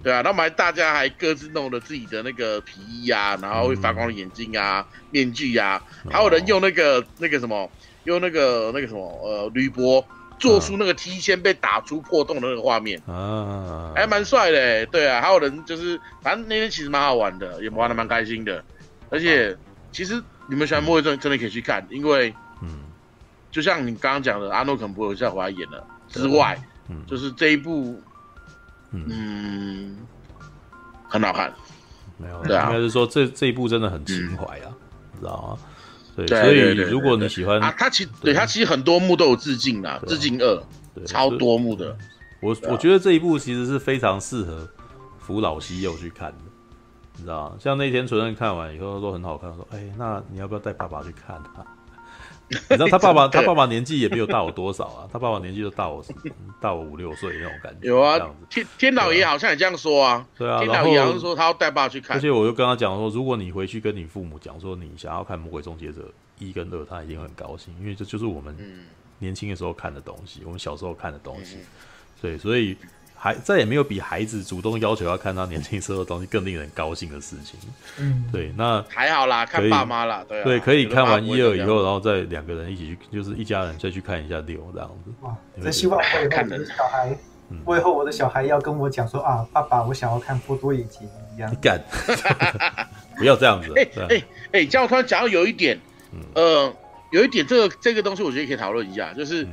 对啊，那我们还大家还各自弄了自己的那个皮衣啊，然后会发光的眼镜啊、嗯、面具啊，还有人用那个、哦、那个什么，用那个那个什么呃铝箔做出那个梯线被打出破洞的那个画面啊，还蛮帅的。对啊，还有人就是，反正那天其实蛮好玩的，也玩得蛮开心的。而且其实你们喜欢末日真真的可以去看，因为嗯，就像你刚刚讲的，阿诺可能不会再回来演了之外，嗯，就是这一部。嗯，很好看，没有，对啊，应该是说这这一部真的很情怀啊，知道吗？对，对，所以如果你喜欢啊，他其对他其实很多幕都有致敬啦，致敬二，超多幕的。我我觉得这一部其实是非常适合扶老西幼去看的，你知道吗？像那天纯纯看完以后说很好看，说哎、欸，那你要不要带爸爸去看啊？你知道他爸爸，他爸爸年纪也没有大我多少啊，他爸爸年纪就大我大我五六岁那种感觉。有啊，天天老爷好像也这样说啊。对啊，天老爷好像说他要带爸去看。而且我就跟他讲说，如果你回去跟你父母讲说你想要看《魔鬼终结者》一跟二，他一定很高兴，因为这就是我们年轻的时候看的东西，我们小时候看的东西。对，所以。还再也没有比孩子主动要求要看他年轻时候的东西更令人高兴的事情。嗯，对，那还好啦，看爸妈啦，对、啊、对，可以看完一二以后，然后再两个人一起去，就是一家人再去看一下六这样子。哇，真希望我以后我的小孩，我以后我的小孩要跟我讲说啊，爸爸，我想要看波多野结衣一样。干，不要这样子。哎哎哎，这样我突然讲到有一点，呃，有一点这个这个东西，我觉得可以讨论一下，就是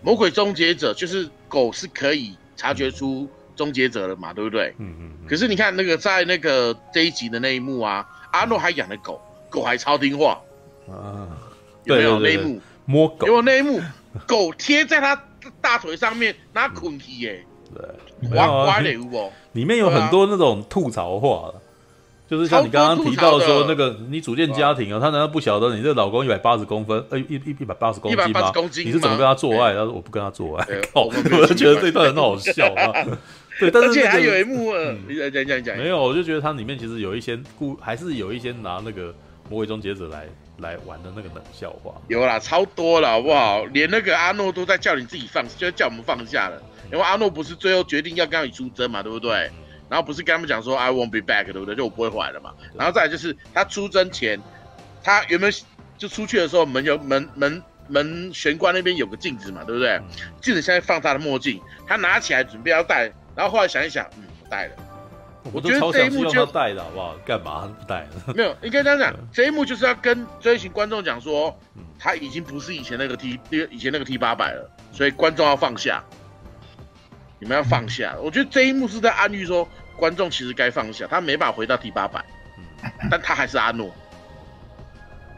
魔鬼终结者，就是狗是可以。察觉出终结者了嘛，对不对？嗯嗯，嗯。可是你看那个在那个这一集的那一幕啊，阿诺还养了狗，狗还超听话啊。有没有那一幕？摸狗。有没有那一幕？狗贴在他大腿上面，拿捆皮耶。对。哇，乖的有不？里面有很多那种吐槽话就是像你刚刚提到说那个，你组建家庭啊，他难道不晓得你这个老公一百八十公分，呃，一一一百八十公斤吗？你是怎么跟他做爱？他说我不跟他做爱。靠，我就觉得这段很好笑啊。对，但是而且还有一幕，你讲讲讲。没有，我就觉得它里面其实有一些故，还是有一些拿那个魔鬼终结者来来玩的那个冷笑话。有啦，超多了，好不好？连那个阿诺都在叫你自己放，就叫我们放下了。因为阿诺不是最后决定要跟他一起出征嘛，对不对？然后不是跟他们讲说 I won't be back，对不对？就我不会回来了嘛。然后再来就是他出征前，他原本就出去的时候门有门门门玄关那边有个镜子嘛，对不对？镜子现在放他的墨镜，他拿起来准备要戴。然后后来想一想，嗯，不戴了。我觉得这一幕就戴的好不好？干嘛不戴了？没有，应该这样讲，这一幕就是要跟这一群观众讲说，他已经不是以前那个 T，以前那个 T 八百了，所以观众要放下，你们要放下。我觉得这一幕是在暗喻说，观众其实该放下，他没办法回到第八版，但他还是阿诺。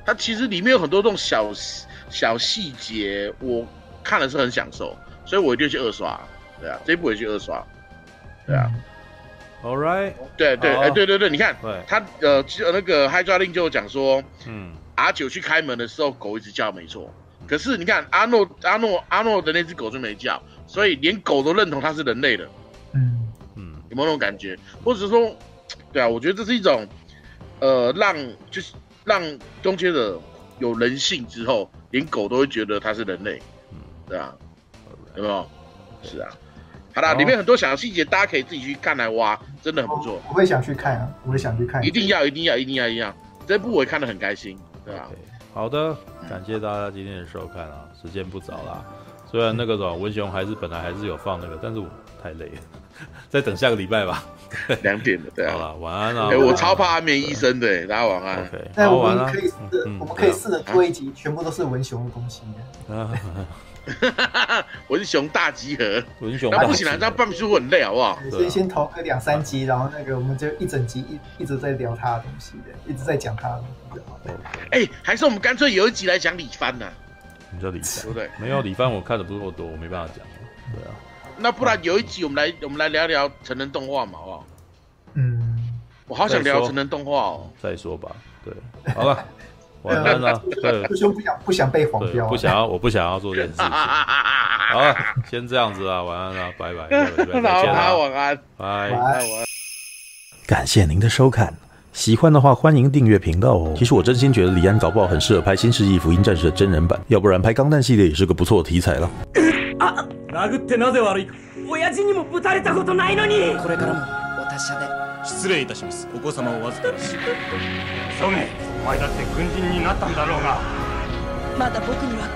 他其实里面有很多这种小小细节，我看了是很享受，所以我一定去二刷。对啊，这一部也去二刷。对啊，All right，对对哎对对对，你看他呃那个 Hydra Link 就讲说，嗯。阿九去开门的时候狗一直叫没错，可是你看阿诺阿诺阿诺的那只狗就没叫，所以连狗都认同它是人类的，嗯嗯，有没有那种感觉？或者说，对啊，我觉得这是一种呃让就是让终结者有人性之后，连狗都会觉得它是人类，嗯，对啊，有没有？是啊。好啦，里面很多小细节，大家可以自己去看来挖，真的很不错。我会想去看啊，我会想去看。一定要，一定要，一定要，一定要！这部我也看得很开心，对吧？Okay. 好的，感谢大家今天的收看啊，时间不早啦。虽然那个什么文雄还是本来还是有放那个，但是我太累了，再等下个礼拜吧。两点了，对啊。好了，晚安啊！哎，我超怕安眠医生的，大家晚安。OK，那我们可以试，我们可以试着做一集，全部都是文雄的东西。文雄大集合，文雄那不行了，这样办不出很累，好不好？所以先投个两三集，然后那个我们就一整集一一直在聊他的东西的，一直在讲他的东西。哎，还是我们干脆有一集来讲李帆呢？你叫李帆，对不对？没有李帆，我看的不够多，我没办法讲。对啊，那不然有一集我们来我们来聊聊成人动画嘛，好不好？嗯，我好想聊成人动画哦。再说吧，对，好了。晚安了，对，不想不想不想被黄标，不想要，我不想要做这件事情。好了，先这样子啊，晚安了，拜拜，再见 啦，晚安，拜，晚安。感谢您的收看，喜欢的话欢迎订阅频道哦。其实我真心觉得李安搞不好很适合拍《新世纪福音战士》的真人版，要不然拍钢弹系列也是个不错的题材了。啊，殴ってなぜ悪い？亲父にもぶたれたことないのに。これからもお达者で。失礼いたします。お子様お预からし。ソメ。お前だって军人になったんだろうが。まだ仆には